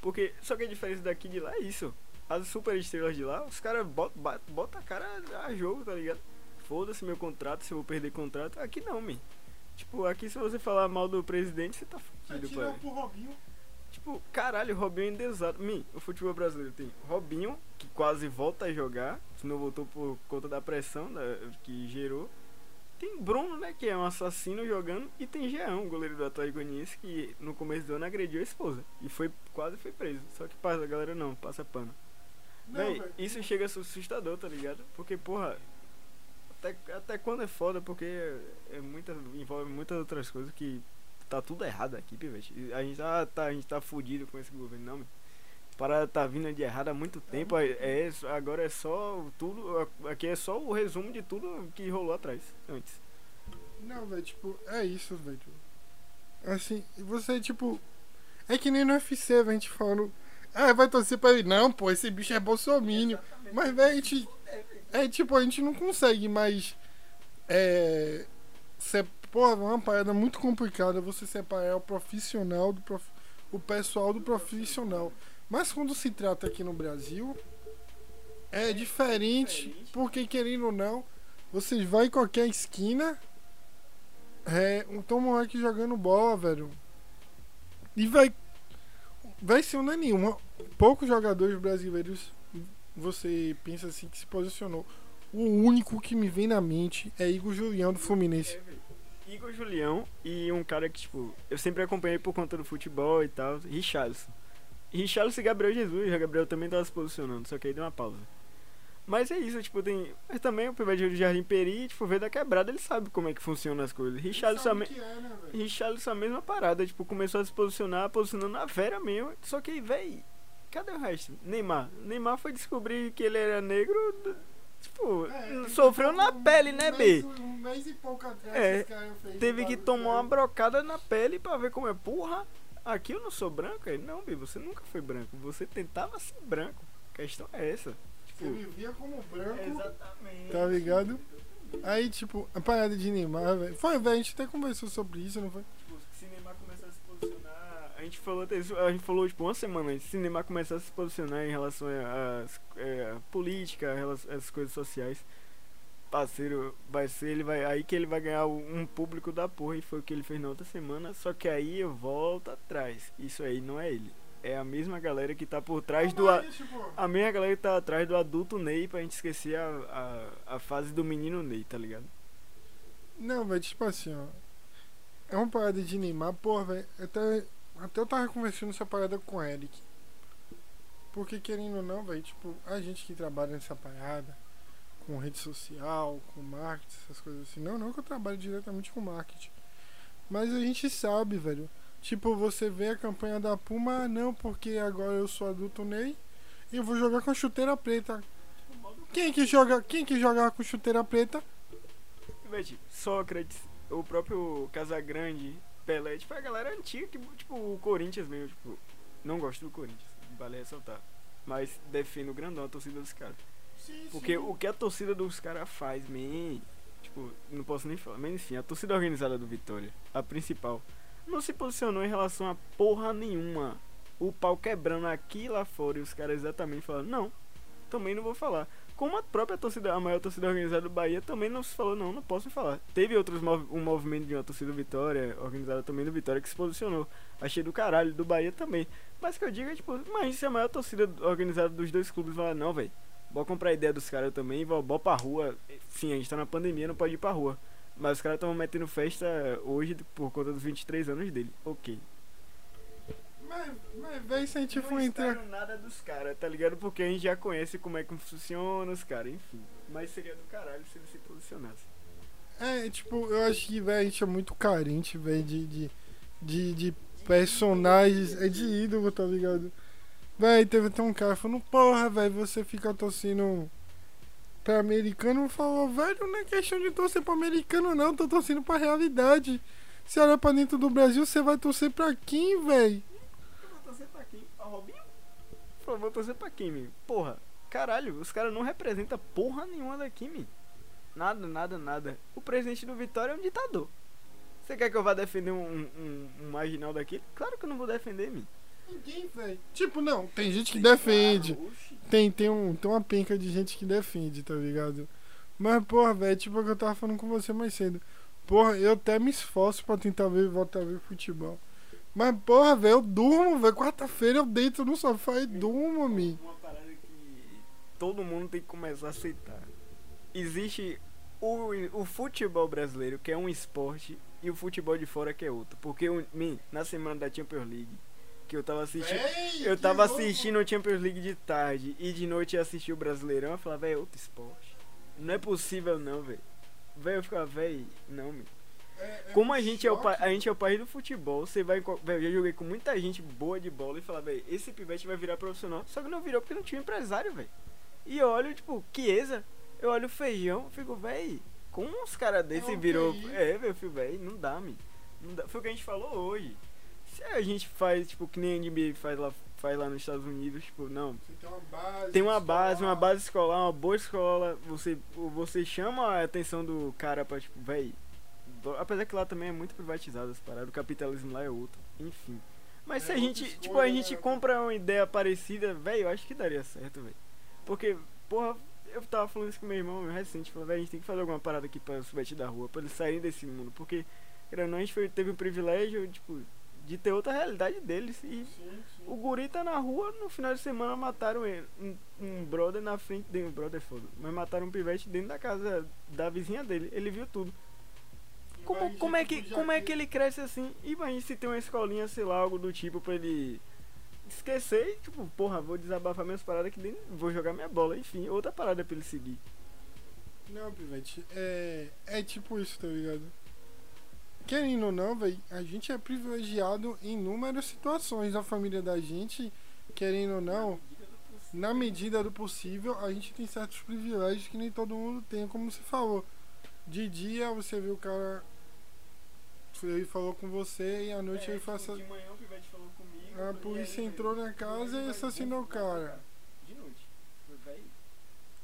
Porque, só que a diferença daqui de lá é isso. As super estrelas de lá, os caras botam bota, a cara a jogo, tá ligado? Foda-se meu contrato, se eu vou perder contrato. Aqui não, man. Tipo, aqui se você falar mal do presidente, você tá fudido, pai. pro Robinho. Tipo, caralho, o Robinho é endesado. Mim, o futebol brasileiro tem Robinho, que quase volta a jogar, se não voltou por conta da pressão da- que gerou. Tem Bruno, né, que é um assassino jogando, e tem Jean, o goleiro do Atlético Goianiense, que no começo do ano agrediu a esposa e foi quase foi preso. Só que passa, a galera não, passa pano. Véi, isso chega a ser assustador, tá ligado? Porque, porra, até, até quando é foda, porque é muita, envolve muitas outras coisas que tá tudo errado aqui, pivete. A gente tá, tá, a gente tá fudido com esse governo, não, meu. Parada tá vindo de errado há muito tempo. É, é- agora é só tudo. Aqui é só o resumo de tudo que rolou atrás, antes. Não, velho, tipo, é isso, velho. Assim, e você, tipo. É que nem no UFC, velho, a gente falando. Ah, vai torcer pra ele. Não, pô, esse bicho é bolsomínio. Mas, velho, a gente. É tipo, a gente não consegue mais. É. Se, pô, é uma parada muito complicada você separar o profissional do prof, o pessoal do profissional. Mas quando se trata aqui no Brasil, é diferente, porque querendo ou não, você vai em qualquer esquina, é, um Tom moleque jogando bola, velho. E vai. Vai ser uma nenhuma. Poucos jogadores brasileiros você pensa assim que se posicionou. O único que me vem na mente é Igor Julião do Fluminense. Igor Julião e um cara que, tipo, eu sempre acompanhei por conta do futebol e tal, Richarlison. Richarlison e Gabriel Jesus, o Gabriel também tava se posicionando, só que aí deu uma pausa. Mas é isso, tipo, tem. Mas também o Pivete do Jardim Peri, tipo, veio da quebrada, ele sabe como é que funcionam as coisas. Richarlison, me- né, Richarlison a mesma parada, tipo, começou a se posicionar, posicionando na Vera mesmo. Só que, véi, cadê o resto? Neymar. Neymar foi descobrir que ele era negro, d- tipo, É, sofreu na pele, né, B? Um mês e pouco atrás, É, esse cara fez Teve um que tomar uma brocada na pele pra ver como é. Porra, aqui eu não sou branco? Ele, não, B, você nunca foi branco. Você tentava ser branco. A questão é essa. Você Tipo, vivia como branco, exatamente. tá ligado? Aí, tipo, a parada de Neymar, velho. Foi, velho, a gente até conversou sobre isso, não foi? Tipo, se Neymar começar a se posicionar. A gente falou até isso, a gente falou tipo uma semana antes, se Neymar começar a se posicionar em relação às é, à política, às às coisas sociais, parceiro, vai ser, ele vai. Aí que ele vai ganhar um público da porra e foi o que ele fez na outra semana. Só que aí eu volto atrás. Isso aí não é ele. É a mesma galera que tá por trás do. Mas, tipo, A mesma galera que tá atrás do adulto Ney pra gente esquecer a, a, a fase do menino Ney, tá ligado? Não, velho, tipo assim, ó. É uma parada de Neymar, porra, velho. Até, até eu tava conversando essa parada com o Eric. Porque querendo ou não, velho, tipo, a gente que trabalha nessa parada, com rede social, com marketing, essas coisas assim. Não, não que eu trabalho diretamente com marketing. Mas a gente sabe, velho. Tipo, você vê a campanha da Puma, ah, não, porque agora eu sou adulto Ney e eu vou jogar com chuteira preta. Quem que joga, quem que joga com chuteira preta? Vete, Sócrates, o próprio Casagrande, Pelé, tipo, a galera antiga que, tipo, o Corinthians mesmo, tipo, não gosto do Corinthians, vale ressaltar. Mas defendo grandão a torcida dos caras. Porque o que a torcida dos caras faz, man, tipo, não posso nem falar, mas enfim, a torcida organizada do Vitória, a principal, não se posicionou em relação a porra nenhuma. O pau quebrando aqui e lá fora e os caras exatamente falaram, não, também não vou falar. Como a própria torcida, a maior torcida organizada do Bahia também não se falou, não, não posso falar. Teve outros mov um movimento de uma torcida Vitória, organizada também do Vitória, que se posicionou. Achei do caralho, do Bahia também. Mas que eu digo é tipo, mas se a maior torcida organizada dos dois clubes falar, não, velho, bora comprar a ideia dos caras também, bora pra rua. Sim, a gente tá na pandemia, não pode ir pra rua. Mas os caras estão metendo festa hoje por conta dos 23 anos dele. Ok. Mas, mas gente for não entrar. espero nada dos caras, tá ligado? Porque a gente já conhece como é que funciona os caras, enfim. Mas seria do caralho se ele se posicionasse. É, tipo, eu acho que, velho, a gente é muito carente, velho, de, de, de, de personagens. É de ídolo, tá ligado? Véi, teve até um cara falando, porra, velho, você fica torcendo pra americano. Falou, velho, não é questão de torcer pra americano, não, tô torcendo pra realidade. Se olhar pra dentro do Brasil, você vai torcer pra quem, velho? Eu vou torcer pra quem? Pra Robinho? Falou, vou torcer pra quem, meu? Porra, caralho, os caras não representam porra nenhuma daqui, meu. Nada, nada, nada. O presidente do Vitória é um ditador. Você quer que eu vá defender um, um, um marginal daqui? Claro que eu não vou defender, meu. Ninguém, velho. Tipo, não, tem gente que defende. Tem, tem, um, tem uma penca de gente que defende, tá ligado? Mas, porra, velho, tipo o que eu tava falando com você mais cedo. Porra, eu até me esforço pra tentar ver, voltar a ver futebol. Mas, porra, velho, eu durmo, velho. Quarta-feira eu deito no sofá e durmo, mi. Uma parada que todo mundo tem que começar a aceitar. Existe o, o futebol brasileiro, que é um esporte, e o futebol de fora, que é outro. Porque, o- mi, na semana da Champions League, que eu tava assistindo. Véi, Eu tava assistindo o Champions League de tarde e de noite eu assisti o Brasileirão. Eu falava, velho, é outro esporte. Não é possível, não, velho. Velho, eu ficava, velho, não, meu. É- é Como a gente é, o a gente é o país do futebol, você vai. Velho, eu já joguei com muita gente boa de bola e falar, velho, esse pivete vai virar profissional. Só que não virou porque não tinha empresário, velho. E eu olho, tipo, Chiesa, eu olho o feijão, fico, velho, como uns caras desse um virou. É, velho, eu fico, velho, não dá, me. Não dá. Foi o que a gente falou hoje. Se a gente faz, tipo, que nem a NBA faz lá, faz lá nos Estados Unidos, tipo, não, Você tem uma base. tem uma base, escolar. uma base escolar, uma boa escola. Você, você chama a atenção do cara pra, tipo, véi. Apesar que lá também é muito privatizado as paradas, o capitalismo lá é outro. Enfim. Mas É se a outra gente, escolha, tipo, a gente né? compra uma ideia parecida, véi, eu acho que daria certo, véi. Porque, porra, eu tava falando isso com meu irmão meu recente, falou, véi, a gente tem que fazer alguma parada aqui pra os pivete da rua, pra eles saírem desse mundo. Porque, querendo a gente foi- teve o privilégio, tipo, de ter outra realidade deles. E Sim, sim. o guri tá na rua, no final de semana mataram ele, um, um brother na frente dele, um brother é foda, mas mataram um pivete dentro da casa da vizinha dele, ele viu tudo. Como, como, é que, como é que ele cresce assim? Imagina se tem uma escolinha, sei lá, algo do tipo pra ele esquecer e, tipo, porra, vou desabafar minhas paradas dentro, vou jogar minha bola, enfim, outra parada pra ele seguir. Não, Pivete, é, é tipo isso, tá ligado? Querendo ou não, velho, a gente é privilegiado em inúmeras situações. A família da gente, querendo ou não, na medida do possível, a gente tem certos privilégios que nem todo mundo tem, como você falou. De dia você vê o cara foi e falou com você e à noite ele faz. É, tipo, De manhã o pivete falou comigo. A polícia entrou na casa e assassinou o cara. De noite.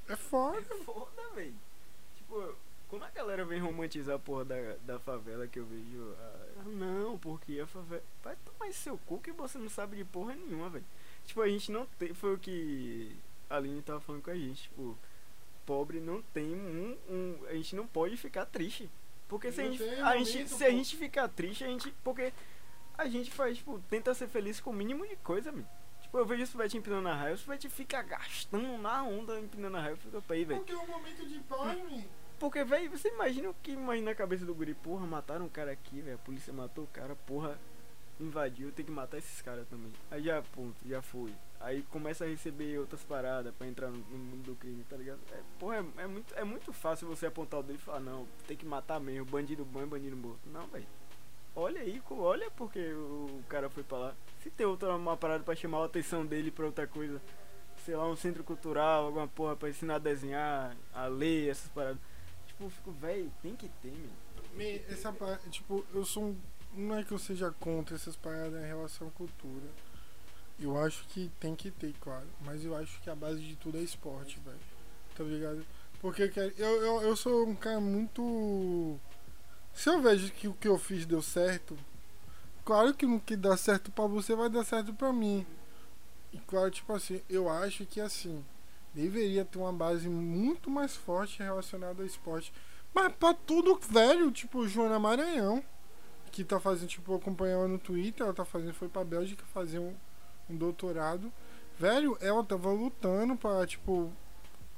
É foda. É foda, velho. Tipo, como a galera vem romantizar a porra da, da favela que eu vejo. ah, não, porque a favela. Vai tomar esse seu cu que você não sabe de porra nenhuma, velho. Tipo, a gente não tem. Foi o que a Aline tava falando com a gente. Tipo, pobre não tem um. um a gente não pode ficar triste. Porque se a gente, tem a gente, se a gente ficar triste, a gente. Porque a gente faz, tipo, tenta ser feliz com o mínimo de coisa, meu. Tipo, eu vejo o Pivete empinando a raia, o Pivete fica gastando na onda empinando a raia, eu fico pra aí, velho. Porque é um momento de paz, man. Porque, velho, você imagina o que imagina na cabeça do guri, porra, mataram um cara aqui, velho, a polícia matou o cara, porra, invadiu, tem que matar esses caras também. Aí já, ponto, já foi. Aí começa a receber outras paradas pra entrar no, mundo do crime, tá ligado? É, porra, é, é muito, é muito fácil você apontar o dedo e falar, não, tem que matar mesmo, bandido bom é bandido morto. Não, velho. Olha aí, olha porque o cara foi pra lá. Se tem outra uma parada pra chamar a atenção dele pra outra coisa, sei lá, um centro cultural, alguma porra pra ensinar a desenhar, a ler, essas paradas. Tipo, eu fico, velho, tem que ter, meu. Me- Essa tipo, eu sou um, não é que eu seja contra essas paradas em relação à cultura. Eu acho que tem que ter, claro. Mas eu acho que a base de tudo é esporte, velho. Tá ligado? Porque eu, eu, eu sou um cara muito. Se eu vejo que o que eu fiz deu certo, claro que no que dá certo pra você vai dar certo pra mim. E claro, tipo assim, eu acho que assim, deveria ter uma base muito mais forte relacionada ao esporte. Mas pra tudo, velho, tipo, Joana Maranhão, que tá fazendo, tipo, eu acompanhei ela no Twitter, ela tá fazendo, foi pra Bélgica fazer um, um doutorado. Velho, ela tava lutando pra, tipo,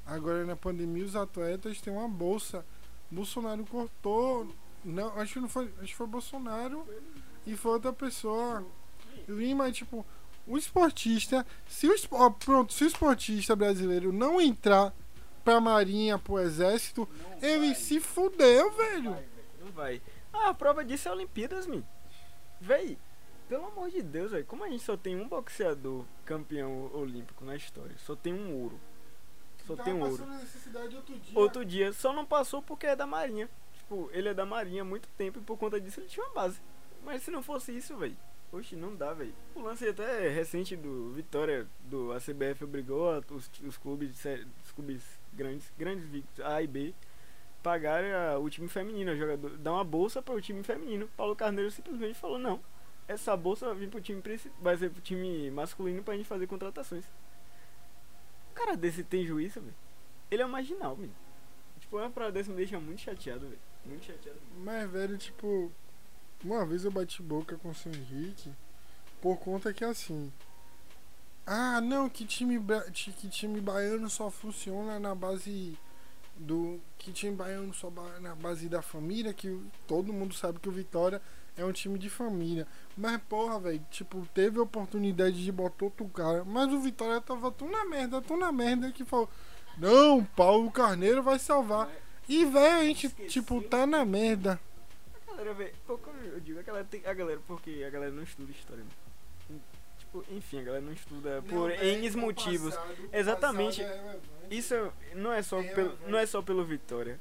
agora na pandemia os atletas têm uma bolsa. Bolsonaro cortou. Não, acho que não foi. Acho que foi Bolsonaro e foi outra pessoa. Lima, tipo, o esportista. Se o, ó, pronto, se o esportista brasileiro não entrar pra marinha, pro exército, Não ele vai, se fudeu, não velho. vai, velho. Não vai. Ah, a prova disso é a Olimpíadas, mi. Véi, pelo amor de Deus, velho. Como a gente só tem um boxeador campeão olímpico na história? Só tem um ouro. Só tem um ouro. necessidade outro dia. Outro dia, só não passou porque é da Marinha. Tipo, ele é da Marinha há muito tempo e por conta disso ele tinha uma base. Mas se não fosse isso, velho. Oxe, não dá, velho. O lance até recente do Vitória, do a CBF obrigou a- os, os clubes, os clubes grandes, grandes A e B, pagarem a- o time feminino, o jogador, dar uma bolsa para o time feminino. Paulo Carneiro simplesmente falou: "Não, essa bolsa vai vir pro time vai ser pro time masculino pra gente fazer contratações". O cara desse tem juízo, velho. Ele é um marginal, velho. Tipo, uma parada dessa me deixa muito chateado, velho. Muito chateado. mesmo. Mas, velho, tipo, uma vez eu bati boca com o seu Henrique por conta que assim. Ah, não, que time, que time baiano só funciona na base do. Que time baiano só na base da família, que todo mundo sabe que o Vitória é um time de família. Mas, porra, velho, tipo, teve a oportunidade de botar outro cara. Mas o Vitória tava tão na merda, tão na merda que falou: Não, Paulo Carneiro vai salvar. E, velho, a gente, Esqueceu. tipo, tá na merda. A galera, pouco eu digo, a galera tem. A galera, porque a galera não estuda história, mano. Tipo, enfim, a galera não estuda por N motivos. Exatamente. Isso não é só É pelo, não é só pelo Vitória.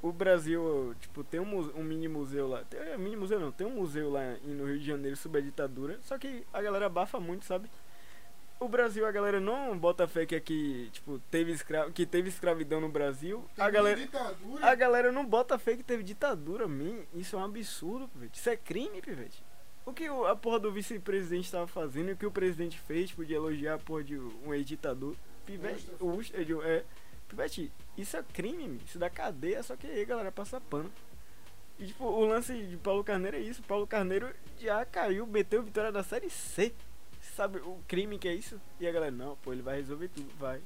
O Brasil, tipo, tem um, um mini museu lá. Tem, é, mini museu não, tem um museu lá no Rio de Janeiro sobre a ditadura. Só que a galera abafa muito, sabe? O Brasil, a galera não bota fé que aqui, tipo, teve escra que teve escravidão no Brasil. A galera, a galera não bota fé que teve ditadura, man. Isso é um absurdo, pivete. Isso é crime, pivete. O que a porra do vice-presidente tava fazendo e o que o presidente fez, tipo, de elogiar a porra de um ex-ditador. Pivete, o digo, é. Pivete, isso é crime. Isso dá cadeia, só que aí galera passa pano. E, tipo, o lance de Paulo Carneiro é isso. Paulo Carneiro já caiu, meteu vitória da Série C. Sabe o crime que é isso? E a galera, não, pô, ele vai resolver tudo. Vai.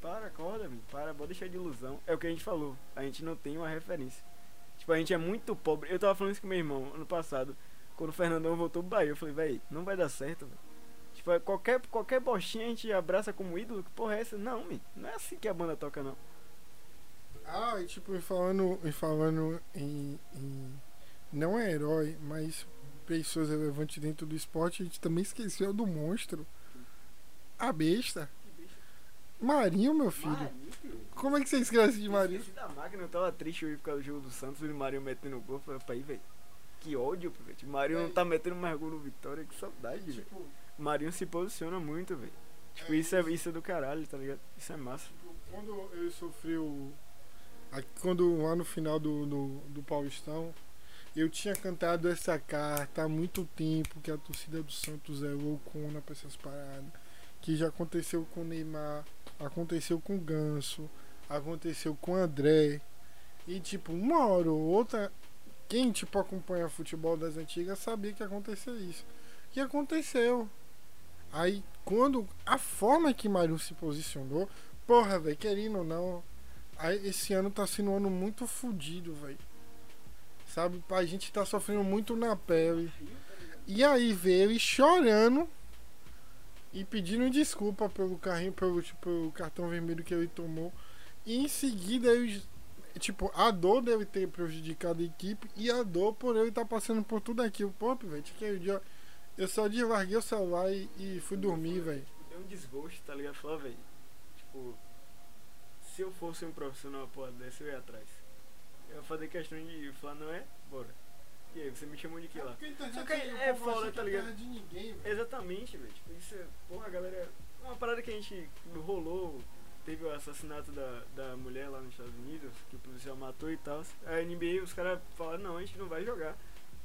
Para, acorda, meu. Para, pode deixar de ilusão. É o que a gente falou. A gente não tem uma referência. Tipo, a gente é muito pobre. Eu tava falando isso com meu irmão ano passado. Quando o Fernandão voltou pro Bahia. Eu falei, véi, não vai dar certo, velho. Tipo, é qualquer, qualquer bostinha a gente abraça como ídolo. Que porra é essa? Não, meu. Não é assim que a banda toca, não. Ah, e tipo, e falando, e falando em, em- Não é herói, mas pessoas relevantes dentro do esporte, a gente também esqueceu do monstro. A besta. Marinho, meu filho. Como é que você esquece de Marinho? Esqueci da máquina, eu tava triste hoje por causa do jogo do Santos e o Marinho metendo gol. Eu falei, "Opa, aí, velho. Que ódio, velho. O Marinho não tá metendo mais gol no Vitória, que saudade, velho. Tipo, Marinho se posiciona muito, velho. Tipo, É isso é, isso é do caralho, tá ligado? Isso é massa. tipo, quando eu sofri o. aqui, Quando lá no final do, do, do Paulistão, eu tinha cantado essa carta há muito tempo que a torcida do Santos é loucona pra essas paradas. Que já aconteceu com o Neymar, aconteceu com o Ganso, aconteceu com o André. E tipo, uma hora ou outra, quem tipo acompanha futebol das antigas sabia que ia acontecer isso. E aconteceu. Aí quando a forma que Marinho se posicionou, porra, velho, querendo ou não, aí esse ano tá sendo um ano muito fudido, velho. Sabe, a gente tá sofrendo muito na pele. E aí veio ele chorando e pedindo desculpa pelo carrinho, pelo, tipo, pelo cartão vermelho que ele tomou. E em seguida ele, tipo, a dor deve ter prejudicado a equipe e a dor por ele estar passando por tudo aquilo. Pô, velho, dia eu só deslarguei o celular e, e fui dormir, velho. Deu um desgosto, tá ligado? Falar, velho. Tipo, se eu fosse um profissional, porra, desse, eu ia atrás. Eu ia fazer questão de falar, não é? Bora. E aí, você me chamou de que lá? Só que é foda, tá ligado? De ninguém. Exatamente, velho. Tipo, isso é. Porra, a galera. Uma parada que a gente rolou. Teve o assassinato da, da mulher lá nos Estados Unidos, que o policial matou e tal. A NBA, os caras falaram, não, a gente não vai jogar.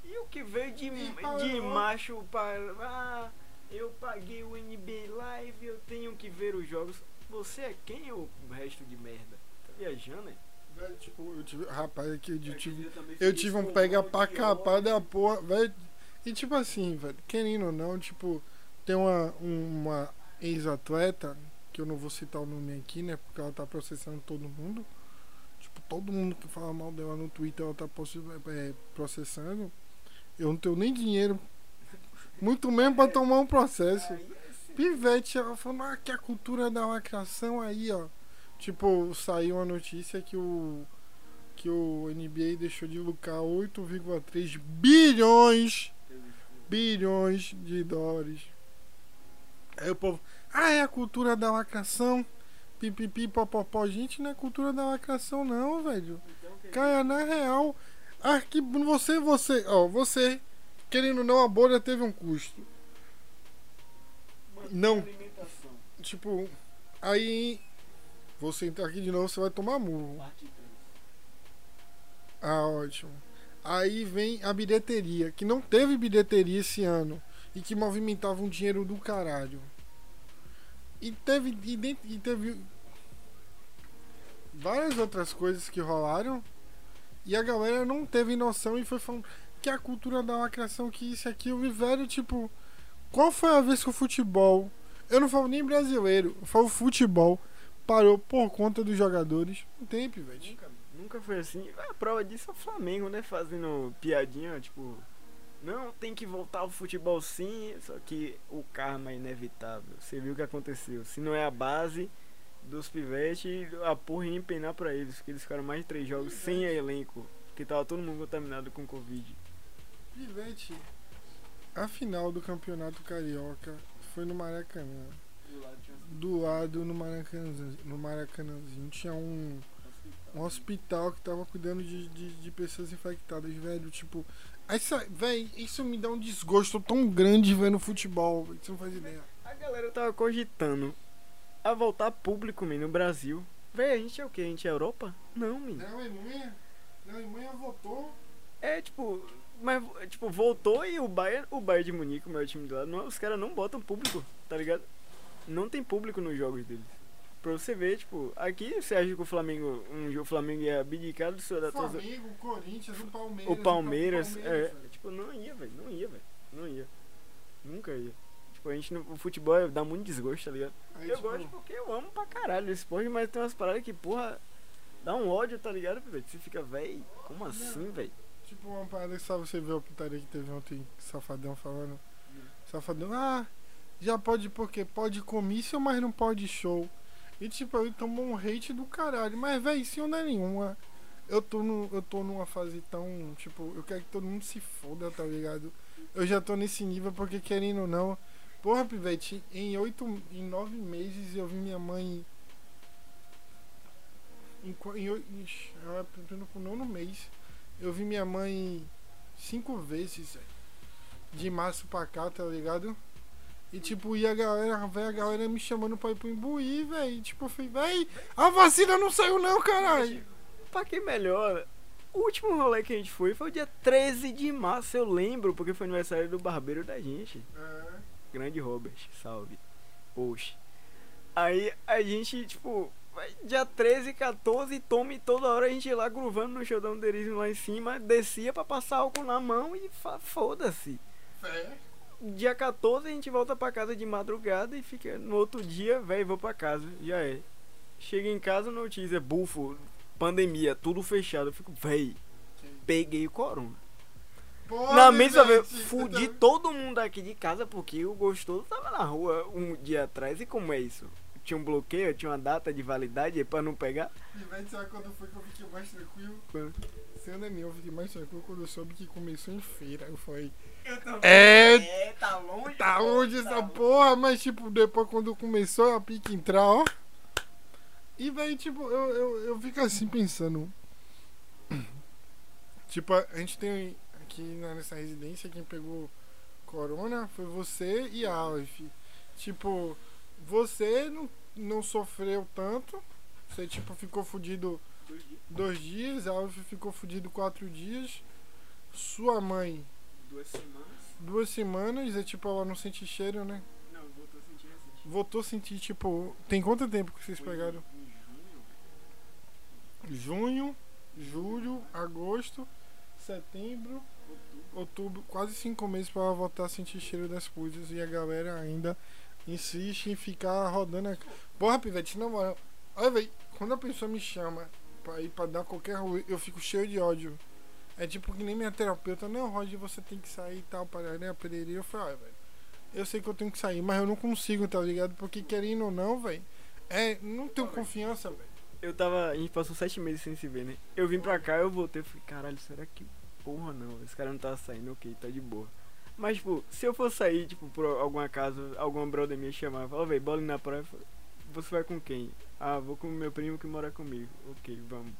E o que veio de, de macho para. Ah, eu paguei o NBA Live, eu tenho que ver os jogos. Você é quem ou o resto de merda? Tá viajando, hein? Velho, tipo, eu tive. Rapaz, aqui eu Aquele tive. dia também Eu tive um pega pra capar da porra, velho. E tipo assim, velho, querendo ou não, tipo, tem uma, uma ex-atleta, que eu não vou citar o nome aqui, né? Porque ela tá processando todo mundo. Tipo, todo mundo que fala mal dela no Twitter, ela tá é, processando. Eu não tenho nem dinheiro. Muito menos pra tomar um processo. É. Pivete, ela falou ah, que a cultura da lacração aí, ó. Tipo, saiu a notícia que o que o NBA deixou de lucrar 8,3 bilhões bilhões de dólares. Aí o povo, ah, é a cultura da lacração. Pipipi, popopó. Gente, não é cultura da lacração, não, velho. Cara, na real, aqui você, você, ó, você, querendo ou não, a bolha teve um custo. Não. Tipo, aí você entrar aqui de novo, você vai tomar murro. Parte 3. Ah, ótimo. Aí vem a bilheteria, que não teve bilheteria esse ano e que movimentava um dinheiro do caralho. E teve, e, e teve várias outras coisas que rolaram e a galera não teve noção e foi falando que a cultura da lacração, que isso aquilo, e velho, tipo, qual foi a vez que o futebol, eu não falo nem brasileiro, eu falo futebol, parou por conta dos jogadores? Não tem, pivete. Nunca, nunca foi assim. A prova disso é o Flamengo, né? Fazendo piadinha, tipo. Não, tem que voltar ao futebol sim, só que o karma é inevitável. Você viu o que aconteceu. Se não é a base dos pivetes, a porra ia empenar pra eles, porque eles ficaram mais de três jogos sem elenco. Porque tava todo mundo contaminado com Covid. Pivete, a final do campeonato carioca foi no Maracanã. Do lado no Maracanã, no Maracanãzinho tinha um, um hospital que tava cuidando de, de, de pessoas infectadas, velho. Tipo, essa, velho, isso me dá um desgosto tão grande vendo futebol, você não faz ideia. A galera tava cogitando a voltar público, menino, no Brasil. Véi, a gente é o que? A gente é Europa? Não, menino. A Alemanha, a Alemanha votou. É, tipo, mas, tipo, voltou e o Bayern, o Bayern de Munique, o maior time de lá, não, os caras não botam público, tá ligado? Não tem público nos jogos deles. Pra você ver, tipo, aqui você acha que o Flamengo, um jogo o Flamengo ia abdicar do seu da Flamengo, o Corinthians, o Palmeiras. O Palmeiras, o é, Palmeiras, velho. tipo, não ia, velho, não ia, velho, não ia. Nunca ia. Tipo, a gente, não- o futebol é- dá muito desgosto, tá ligado? Aí, eu tipo, gosto porque eu amo pra caralho esse esporte, mas tem umas paradas que, porra, dá um ódio, tá ligado, velho? Você fica, véi, como assim, velho? Tipo uma parada que só você viu a putaria que teve ontem, Safadão falando. Safadão, ah, já pode porque pode comício, mas não pode show. E tipo, ele tomou um hate do caralho. Mas, véi, sem onda nenhuma. Eu tô, no, eu tô numa fase tão, tipo, eu quero que todo mundo se foda, tá ligado? Eu já tô nesse nível porque querendo ou não. Porra, Pivete, em oito, em nove meses eu vi minha mãe. Em, em, ela tá pro nono mês. Eu vi minha mãe cinco vezes, velho. De março pra cá, tá ligado? E tipo, e a galera, velho, a galera me chamando pra ir pro Imbuí, velho. Tipo, eu falei, véi, a vacina não saiu não, caralho. Pra que melhor? O último rolê que a gente foi foi o dia 13 de março, eu lembro, porque foi aniversário do barbeiro da gente. É, Grande Robert, salve. Poxa. Aí a gente, tipo, dia 13, 14, tome toda hora a gente ia lá gruvando no showdown derismo lá em cima, descia pra passar álcool na mão e foda-se. fé. Dia 14 a gente volta pra casa de madrugada e fica no outro dia, velho, vou pra casa. Já é. Chega em casa, notícia, bufo, pandemia, tudo fechado. Eu fico, véi, peguei o corona. Porra, Na mesma vez, fudi todo mundo aqui de casa porque o gostoso tava na rua um dia atrás. E como é isso? Tinha um bloqueio, tinha uma data de validade pra não pegar. Pivete, sabe quando foi que eu fiquei mais tranquilo? Quando? Sendo minha, eu fiquei mais tranquilo quando eu soube que começou em feira. Eu falei. É, É, tá longe. tá pô, onde tá essa longe. porra? Mas tipo, depois quando começou a pique entrar, ó. E véi, tipo, eu, eu, eu fico assim pensando. [clears throat] Tipo, a gente tem aqui nessa residência quem pegou corona foi você e a Aleph. Tipo, você não, não sofreu tanto. Você tipo ficou fudido dois dias, a Aleph ficou fudido quatro dias. Sua mãe, Duas semanas? duas semanas, é tipo, ela não sente cheiro, né? Não, voltou a sentir assim. Voltou a sentir, tipo. Tem quanto tempo que vocês pegaram? Em junho, Junho, julho, agosto, setembro, outubro, quase cinco meses pra ela voltar a sentir cheiro das coisas e a galera ainda insiste em ficar rodando a. Porra, Pivete, na moral. Olha, velho, quando a pessoa me chama pra ir pra dar qualquer rolê, eu fico cheio de ódio. É tipo que nem minha terapeuta, não, Roger, você tem que sair e tal, pararé, pererê. Eu falei, olha, velho, eu sei que eu tenho que sair, mas eu não consigo, tá ligado? Porque querendo ou não, velho, é, não tenho confiança, velho. eu tava. A gente passou sete meses sem se ver, né? Eu vim pra cá, eu voltei, eu falei, caralho, será que. Porra não, esse cara não tá saindo, ok, tá de boa. Mas, tipo, se eu for sair, tipo, por alguma casa, alguma brother minha chamar, fala, velho, bola na praia, você vai com quem? Ah, vou com meu primo que mora comigo. Ok, vamos.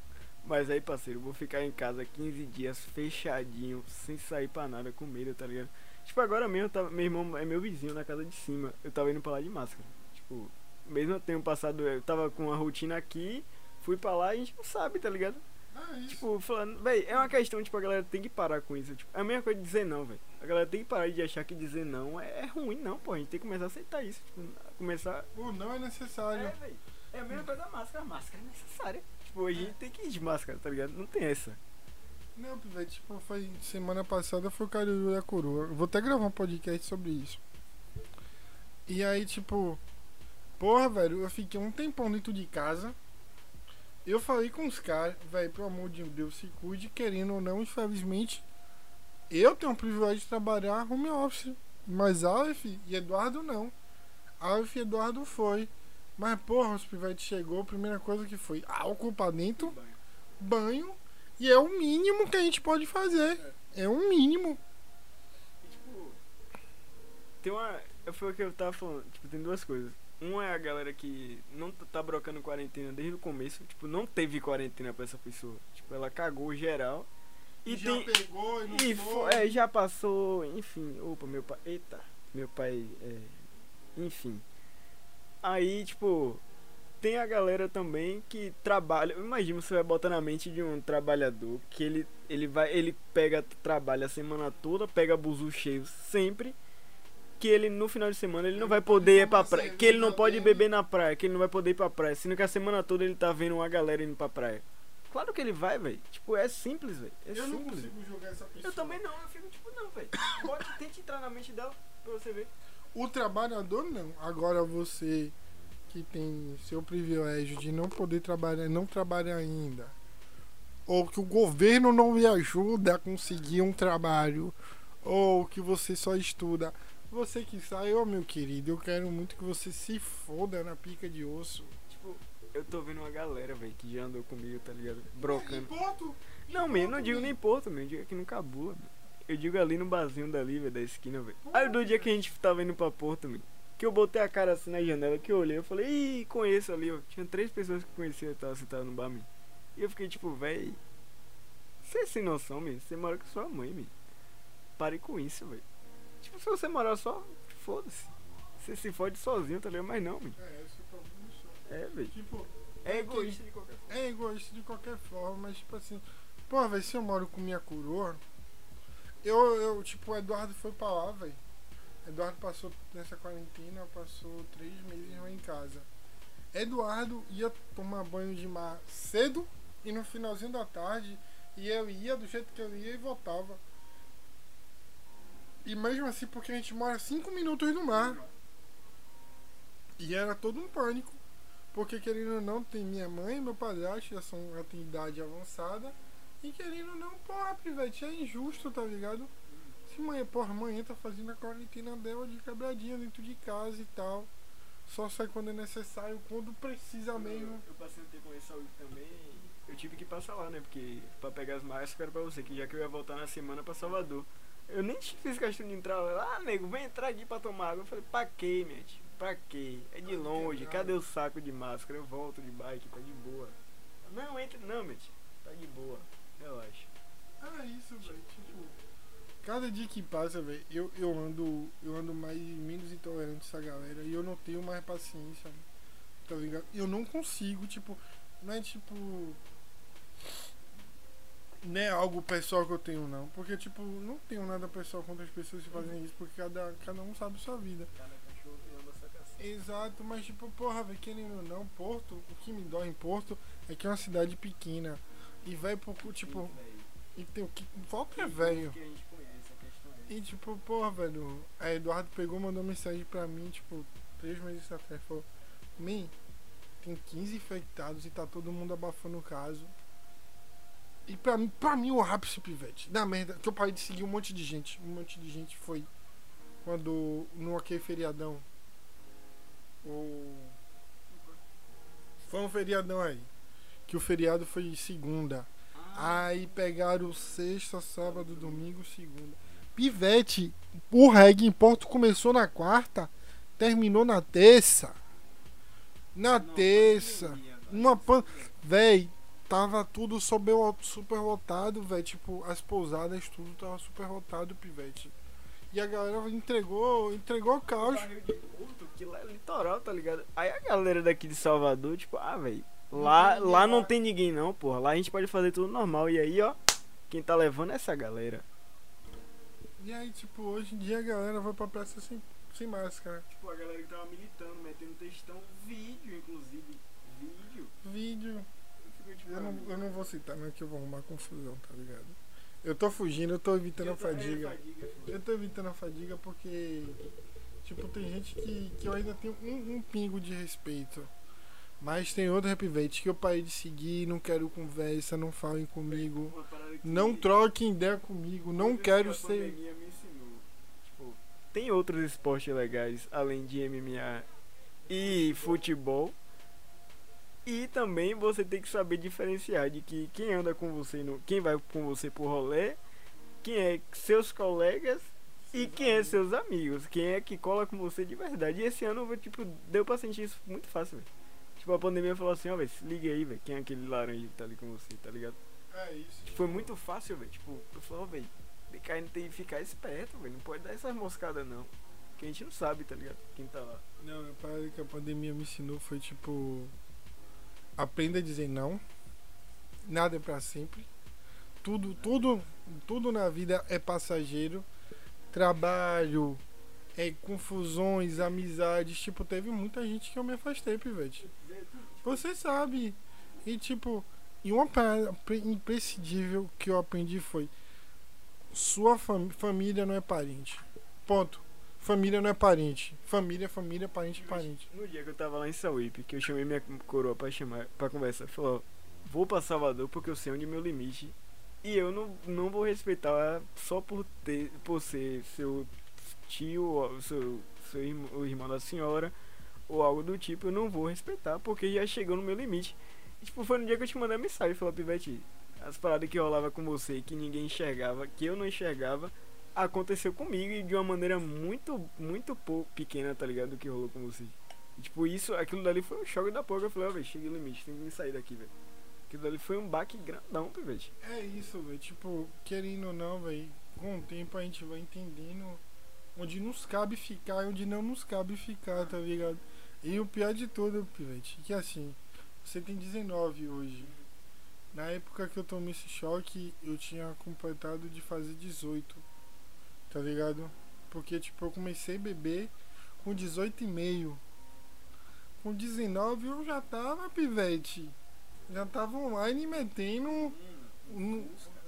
Mas aí, parceiro, eu vou ficar em casa 15 dias fechadinho, sem sair pra nada, com medo, tá ligado? Tipo, agora mesmo, tava, meu irmão é meu vizinho na casa de cima. Eu tava indo pra lá de máscara. Tipo, mesmo eu tenho passado, eu tava com a rotina aqui, fui pra lá e a gente não sabe, tá ligado? Ah, isso. Tipo, falando, véi, é uma questão, tipo, a galera tem que parar com isso. Tipo, é a mesma coisa de dizer não, velho. A galera tem que parar de achar que dizer não é, é ruim, não, pô. A gente tem que começar a aceitar isso. Tipo, começar. O não é necessário. É, velho. É a mesma coisa da máscara. A máscara é necessária. Tipo, a gente tem que ir de máscara, tá ligado? Não tem essa. Não, velho, tipo, foi semana passada foi o Caruru da Coroa. Eu vou até gravar um podcast sobre isso. E aí, tipo, porra, velho, eu fiquei um tempão dentro de casa. Eu falei com os caras, velho, pelo amor de Deus, se cuide, querendo ou não, infelizmente, eu tenho o privilégio de trabalhar home office. Mas Aleph e Eduardo não. Aleph e Eduardo foi. Mas, porra, os pivetes chegou, a primeira coisa que foi álcool pra dentro, banho, e é o mínimo que a gente pode fazer. É o mínimo. E, tipo, tem uma. Foi o que eu tava falando. Tipo, tem duas coisas. Uma é a galera que não tá brocando quarentena desde o começo. Tipo, não teve quarentena pra essa pessoa. Tipo, ela cagou geral. E já tem. pegou e não E foi. fo- é, já passou, enfim. Opa, meu pai. Eita, meu pai. É, enfim. Aí, tipo. Tem a galera também que trabalha. Imagina você vai botar na mente de um trabalhador que ele, ele vai. Ele pega, trabalha a semana toda, pega buzu cheio sempre. Que ele no final de semana ele não vai poder ir pra praia. Que ele não pode beber na praia, que ele não vai poder ir pra praia. Sendo que a semana toda ele tá vendo uma galera indo pra praia. Claro que ele vai, velho. Tipo, é simples, velho. É eu não simples. consigo jogar essa pessoa. Eu também não, eu fico tipo, não, velho. Pode, tente entrar na mente dela pra você ver. O trabalhador não. Agora você que tem seu privilégio de não poder trabalhar, não trabalha ainda, ou que o governo não lhe ajuda a conseguir um trabalho, ou que você só estuda. Você que sai, ô meu querido, eu quero muito que você se foda na pica de osso. Tipo, eu tô vendo uma galera, velho, que já andou comigo, tá ligado? Brocando. Não, eu não digo nem Porto, man. Eu digo aqui no Cabula, man. Eu digo ali no barzinho dali, velho, da esquina, velho. Aí do dia que a gente tava indo pra Porto, man. Que eu botei a cara assim na janela, que eu olhei, eu falei, ih, conheço ali, ó. Tinha três pessoas que conheciam e tava sentado no bar, man. E eu fiquei tipo, véi. Você é sem noção, man. Você mora com sua mãe, man. Pare com isso, velho. Tipo, se você morar só, foda-se. Você se fode sozinho, tá ligado? Mas não, man. É, esse é o problema só. É, velho. Tipo, É egoísta de qualquer forma. é egoísta de qualquer forma, mas tipo assim, pô, velho, se eu moro com minha coroa, eu, eu, tipo, o Eduardo foi pra lá, velho. Eduardo passou nessa quarentena, passou três meses lá em casa. Eduardo ia tomar banho de mar cedo e no finalzinho da tarde, e eu ia do jeito que eu ia e voltava. E mesmo assim, porque a gente mora cinco minutos do mar. E era todo um pânico. Porque querendo ou não, tem minha mãe meu padrasto, já são já tem idade avançada. E querendo ou não, porra, Pivete, é injusto, tá ligado? Se mãe, porra, amanhã tá fazendo a quarentena dela de quebradinha dentro de casa e tal. Só sai quando é necessário, quando precisa mesmo. Eu passei um tempo em saúde também. Eu tive que passar lá, né? Porque pra pegar as eu quero pra você, que já que eu ia voltar na semana pra Salvador. Eu nem [laughs] fiz questão de entrar lá. Ah, nego, vem entrar aqui pra tomar água. Eu falei, pra quê, minha tia? Pra quê? É de longe, cadê o saco de máscara? Eu volto de bike, tá de boa. Não, entre não, minha tia. Tá de boa. Relaxa. Ah, isso, velho. Tipo, cada dia que passa, velho, eu, eu ando. Eu ando mais menos intolerante a essa galera e eu não tenho mais paciência. Tá ligado? Eu não consigo, tipo, não é tipo. Não é algo pessoal que eu tenho, não. Porque, tipo, não tenho nada pessoal contra as pessoas que fazem isso, porque cada, cada um sabe sua vida. Cada cachorro caçada. Exato, mas tipo, porra, velho, querendo ou não, Porto, o que me dói em Porto é que é uma cidade pequena. E vai por tipo, e tem o que. É velho. E tipo, porra, velho, a Eduardo pegou mandou mensagem pra mim, tipo, três meses atrás, falou, Man, tem 15 infectados e tá todo mundo abafando o caso. E pra mim, pra mim o ápice, pivete, da merda, que eu parei de seguir um monte de gente. Um monte de gente foi quando no aquele feriadão. O... Foi um feriadão aí. Que o feriado foi segunda. Aí pegaram sexta, sábado, domingo, segunda. Pivete, o reggae em Porto começou na quarta, terminou na terça. Na terça. Uma pan... Véi, tava tudo super, super lotado, velho. Tipo, as pousadas, tudo tava super lotado, pivete. E a galera entregou, entregou o caos. Barril de Porto, que lá é litoral, tá ligado? Aí a galera daqui de Salvador, tipo, ah, velho, lá, tem lá não tem ninguém não, porra. Lá a gente pode fazer tudo normal. E aí, ó, quem tá levando é essa galera. E aí, tipo, hoje em dia a galera vai pra praça sem, sem máscara. Tipo, a galera que tava militando, metendo textão, vídeo, inclusive. Vídeo. Vídeo. Fica, tipo, Eu não, eu não vou citar, não, que eu vou arrumar confusão, tá ligado? Eu tô fugindo, eu tô evitando a eu tô- é, fadiga. fadiga, Eu tô evitando a fadiga porque, tipo, tem gente que, que eu ainda tenho um, um pingo de respeito. Mas tem outro repivete que eu parei de seguir, não quero conversa, não falem comigo. Não troquem ideia comigo, não quero ser. Tipo, tem outros esportes legais além de MMA e futebol. E também você tem que saber diferenciar de que quem anda com você, no, quem vai com você pro rolê, quem é seus colegas e quem é seus amigos, quem é que cola com você de verdade. E esse ano, tipo, deu pra sentir isso muito fácil, velho. Tipo, a pandemia falou assim, ó, velho, se liga aí, velho, quem é aquele laranja que tá ali com você, tá ligado? É isso. Foi muito fácil, velho. Tipo, eu falei, ó, velho, DKN tem que ficar esperto, velho. Não pode dar essas moscadas, não. Que a gente não sabe, tá ligado? Quem tá lá. Não, a parada que a pandemia me ensinou foi tipo. Aprenda a dizer não. Nada é pra sempre. Tudo, tudo, tudo na vida é passageiro. Trabalho, é, confusões, amizades. Tipo, teve muita gente que eu me afastei, pivete. Você sabe. E tipo, e uma parada pre- imprescindível que eu aprendi foi: sua fam- família não é parente. Ponto. Família não é parente. Família, família, parente, parente. No dia que eu tava lá em Sauípe, que eu chamei minha coroa pra chamar, pra conversar, falou, vou pra Salvador porque eu sei onde é meu limite. E eu não, não vou respeitar só por ter, por ser seu tio, seu, seu irmão, o irmão da senhora, ou algo do tipo, eu não vou respeitar, porque já chegou no meu limite. E, tipo, foi no dia que eu te mandei a mensagem, falou, Pivete, as paradas que rolava com você, que ninguém enxergava, que eu não enxergava, aconteceu comigo e de uma maneira muito, muito pouco pequena, tá ligado? Do que rolou com você. E, tipo, isso, aquilo dali foi um choque da porra. Eu falei, ó, velho, cheguei no limite, tem que sair daqui, velho. Aquilo dali foi um baque grandão, pivete. É isso, velho. Tipo, querendo ou não, velho, com o tempo a gente vai entendendo onde nos cabe ficar e onde não nos cabe ficar, tá ligado? E o pior de tudo, pivete, que assim, você tem 19 hoje. Na época que eu tomei esse choque, eu tinha completado de fazer 18. Tá ligado? Porque, tipo, eu comecei a beber com 18 e meio. Com 19 eu já tava, pivete. Já tava online metendo.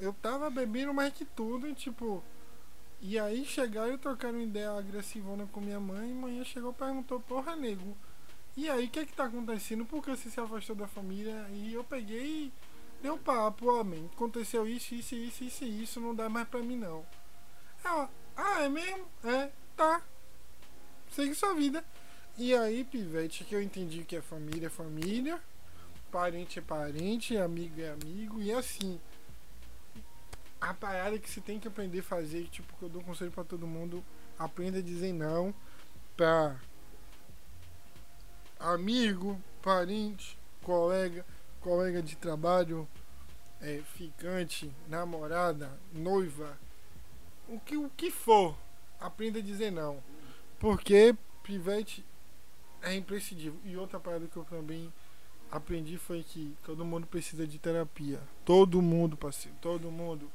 Eu tava bebendo mais que tudo, tipo. E aí chegaram e trocaram ideia agressivona com minha mãe. E manhã chegou e perguntou: Porra, nego. E aí, o que é que tá acontecendo? Por que você se afastou da família? E eu peguei dei um papo, man. Aconteceu isso, isso, isso, isso, isso. Não dá mais pra mim, não. Ela, ah, é mesmo? É, tá. Segue sua vida. E aí, pivete, que eu entendi que é família é família, parente é parente, amigo é amigo, e assim. A parada que você tem que aprender a fazer, tipo, que eu dou conselho pra todo mundo, aprenda a dizer não pra amigo, parente, colega, colega de trabalho, é, ficante, namorada, noiva, o que, o que for, aprenda a dizer não. Porque pivete é imprescindível. E outra parada que eu também aprendi foi que todo mundo precisa de terapia. Todo mundo, parceiro. Todo mundo.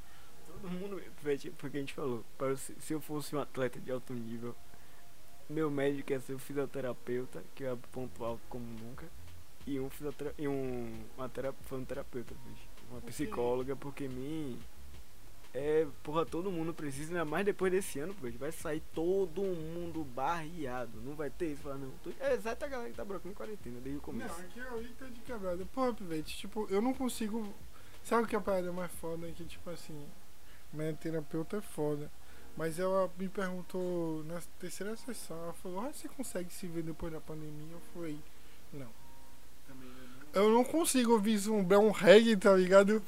Todo mundo, velho, porque a gente falou, se eu fosse um atleta de alto nível, meu médico ia ser um fisioterapeuta, que é ponto alto como nunca, e um fisiotera e um uma tera foi um terapeuta, bicho, uma psicóloga, porque mim é, porra, todo mundo precisa, ainda mais depois desse ano, bicho, vai sair todo mundo barreado, não vai ter isso, não. É exata a galera que tá brocando em quarentena desde o começo. Não, aqui é o tá de quebrada. Porra, pivete, tipo, eu não consigo. Sabe o que é a parada mais foda? Que, tipo assim, minha terapeuta é foda. Mas ela me perguntou na terceira sessão, ela falou, ah, você consegue se ver depois da pandemia? Eu falei, não. É eu não consigo vislumbrar um reggae, tá ligado?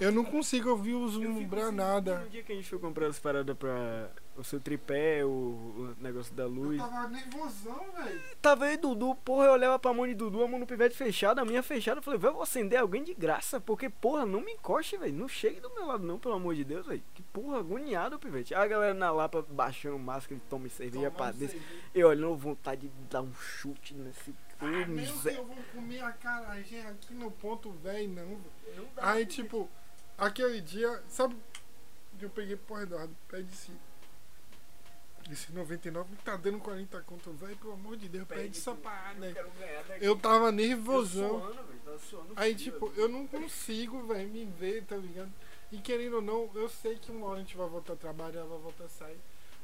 Eu não consigo vislumbrar assim, nada. No dia que a gente foi comprar as paradas pra o seu tripé, o, o negócio da luz. tava nervosão, velho. Tava aí Dudu, porra, eu olhava pra mão de Dudu, a mão no pivete fechada, a minha fechada. Eu falei, velho, eu vou acender alguém de graça, porque, porra, não me encoste, velho. Não chegue do meu lado, não, pelo amor de Deus, velho. Que porra, agoniado, pivete. A galera na Lapa baixando máscara, ele toma cerveja pra dentro. Eu olhando, vontade de dar um chute nesse. Ô, Meu. Deus, eu vou comer a carajé aqui no ponto velho, não, velho. Aí, tipo, aquele dia, sabe? Eu peguei pro Eduardo, pede esse. Esse 99 tá dando 40 conto, velho. Pelo amor de Deus, pede essa parada aí. Eu tava nervosão. Aí, tipo, eu não consigo, velho, me ver, tá ligado? E querendo ou não, eu sei que uma hora a gente vai voltar a trabalhar, vai voltar a sair.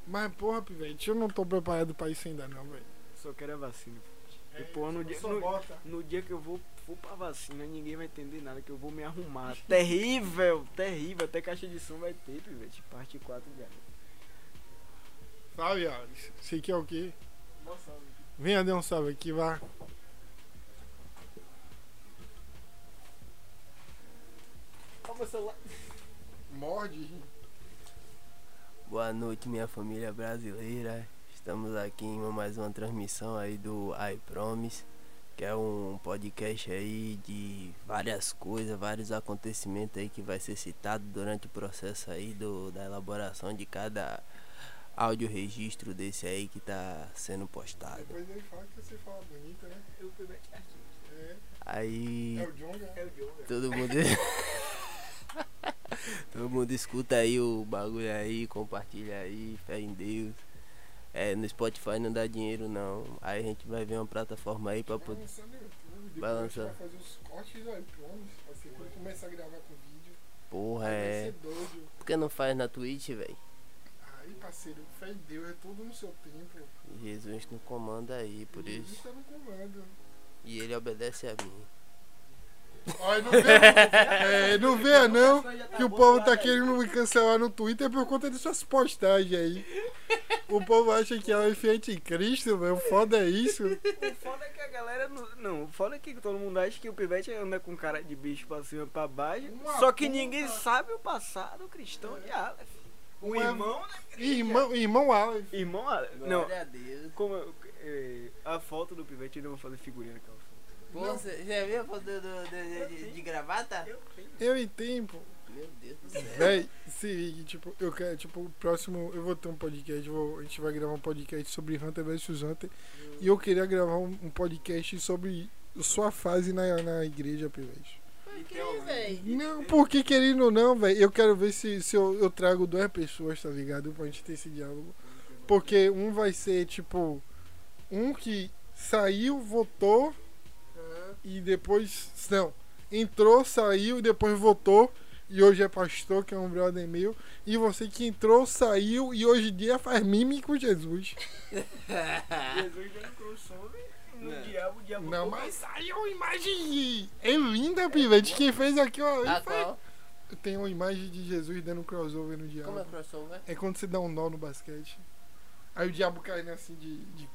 Mas, porra, pivete, eu não tô preparado pra isso ainda, não, velho. Só quero a vacina. É, E, porra, no dia, no, no dia que eu vou, vou pra vacina, ninguém vai entender nada, que eu vou me arrumar. [laughs] terrível, terrível. Até caixa de som vai ter, pivete. Parte 4 já. Salve, Alex. Você quer o quê? Venha dar um salve aqui, vá. Ó, meu celular. Morde. Boa noite, minha família brasileira. Estamos aqui em mais uma transmissão aí do I Promise, que é um podcast aí de várias coisas, vários acontecimentos aí que vai ser citado durante o processo aí do, da elaboração de cada áudio registro desse aí que tá sendo postado. Depois ele fala que você fala bonito, né? Eu pivete artista. É, Aí é o Jonga. É o Diogo. todo mundo [laughs] [laughs] Todo mundo escuta aí o bagulho aí, compartilha aí, fé em Deus. É, no Spotify não dá dinheiro não. Aí a gente vai ver uma plataforma aí pra poder. Vai lançar. vai fazer os cortes do iPhones. Assim, quando começar a gravar com vídeo, Porra, vai é. ser doido. Por que não faz na Twitch, velho? Parceiro, fé em Deus, é tudo no seu tempo. Jesus não comanda aí, por Jesus isso. tá no comando. E ele obedece a mim. Olha, não vê, é, não vê não, que o povo tá querendo me cancelar no Twitter por conta de suas postagens aí. O povo acha que ela é filha de Cristo, velho. O foda é isso. O foda é que a galera. Não, não, o foda é que todo mundo acha que o Pivete anda com cara de bicho pra cima e pra baixo. Uma só que puta. ninguém sabe o passado cristão de Aleph. O Uma- irmão. né? Irmão, irmão Aleph. Irmão Aleph. Não, Glória a Deus. como eu- é, a foto do Pivete eu não vou fazer figurinha naquela foto. Pô, você já viu a foto do, do- de, de- de gravata? Eu tenho. Eu entendo, pô. Meu Deus do céu. Véi, se ligue, tipo, eu quero, tipo, o próximo, eu vou ter um podcast, vou, a gente vai gravar um podcast sobre Hunter vs Hunter. E eu queria gravar um, um podcast sobre sua fase na, na igreja, Pivete. Por que, velho? Não, porque querendo ou não, velho, eu quero ver se, se eu, eu trago duas pessoas, tá ligado? Pra gente ter esse diálogo. Porque um vai ser, tipo, um que saiu, votou e depois. Não, entrou, saiu e depois votou. E hoje é pastor, que é um brother meu. E você que entrou, saiu e hoje em dia faz mime com Jesus. Jesus dando crossover no Não. diabo, o diabo. Não, mas saiu uma imagem. É linda, pivete. Quem fez aqui, ó. A ele faz- qual? Tem uma imagem de Jesus dando crossover no Como é diabo. crossover? É quando você dá um nó no basquete. Aí o diabo cai assim de, de,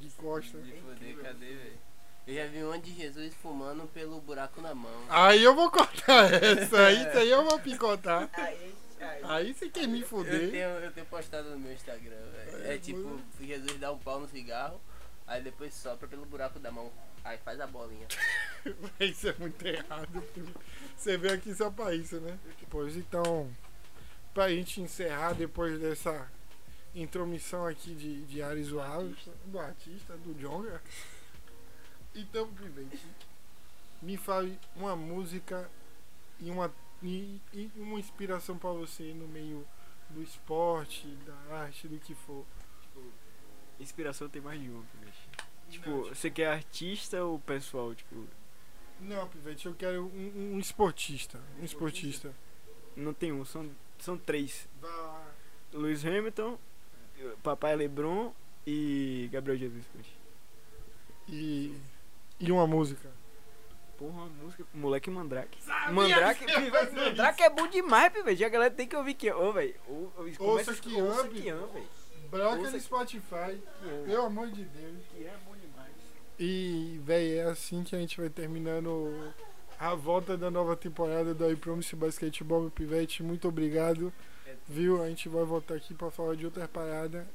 de costa. De foder, cadê, velho? Eu já vi um de Jesus fumando pelo buraco na mão. Aí eu vou cortar essa. Aí, [laughs] isso aí eu vou picotar. Aí, aí. Aí você quer me Eu fuder. tenho, eu tenho postado no meu Instagram, velho. É, É tipo, Jesus dá um pau no cigarro, aí depois sopra pelo buraco da mão. Aí faz a bolinha. [laughs] Isso é muito errado. Você veio aqui só pra isso, né? Pois então, pra gente encerrar depois dessa intromissão aqui de, de Ares Wallace, do artista, do Jonga. Então, Private, me fale uma música e uma, e, e uma inspiração pra você no meio do esporte, da arte, do que for. Inspiração tem mais de uma, Pivete. Tipo, você quer artista ou pessoal? Tipo, Não, Pivete, eu quero um, um esportista. Um esportista. não tem um, são, são três. Vai. Lewis Hamilton, Papai Lebron e Gabriel Jesus. Pivete. E, e uma música. Porra, uma música. Moleque Mandrake. Sabia Mandrake, Pivete, Mandrake é bom demais, Pivete. A galera tem que ouvir que. Ô, velho. ou- ou- começa Ouça que ouça ame. que ama, velho. Broca no que- Spotify. Que ama. Pelo amor de Deus. Que é bom demais. E, véi, é assim que a gente vai terminando a volta da nova temporada do I Promise Basketball Pivete. Muito obrigado. Viu? A gente vai voltar aqui pra falar de outra parada.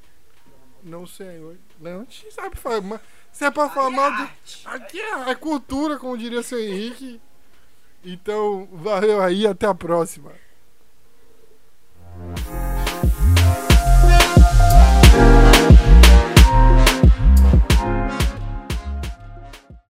Não sei. Leão sabe falar. Mas, se é pra falar mal de. Aqui é, é cultura, como diria seu Henrique. Então, valeu aí, até a próxima.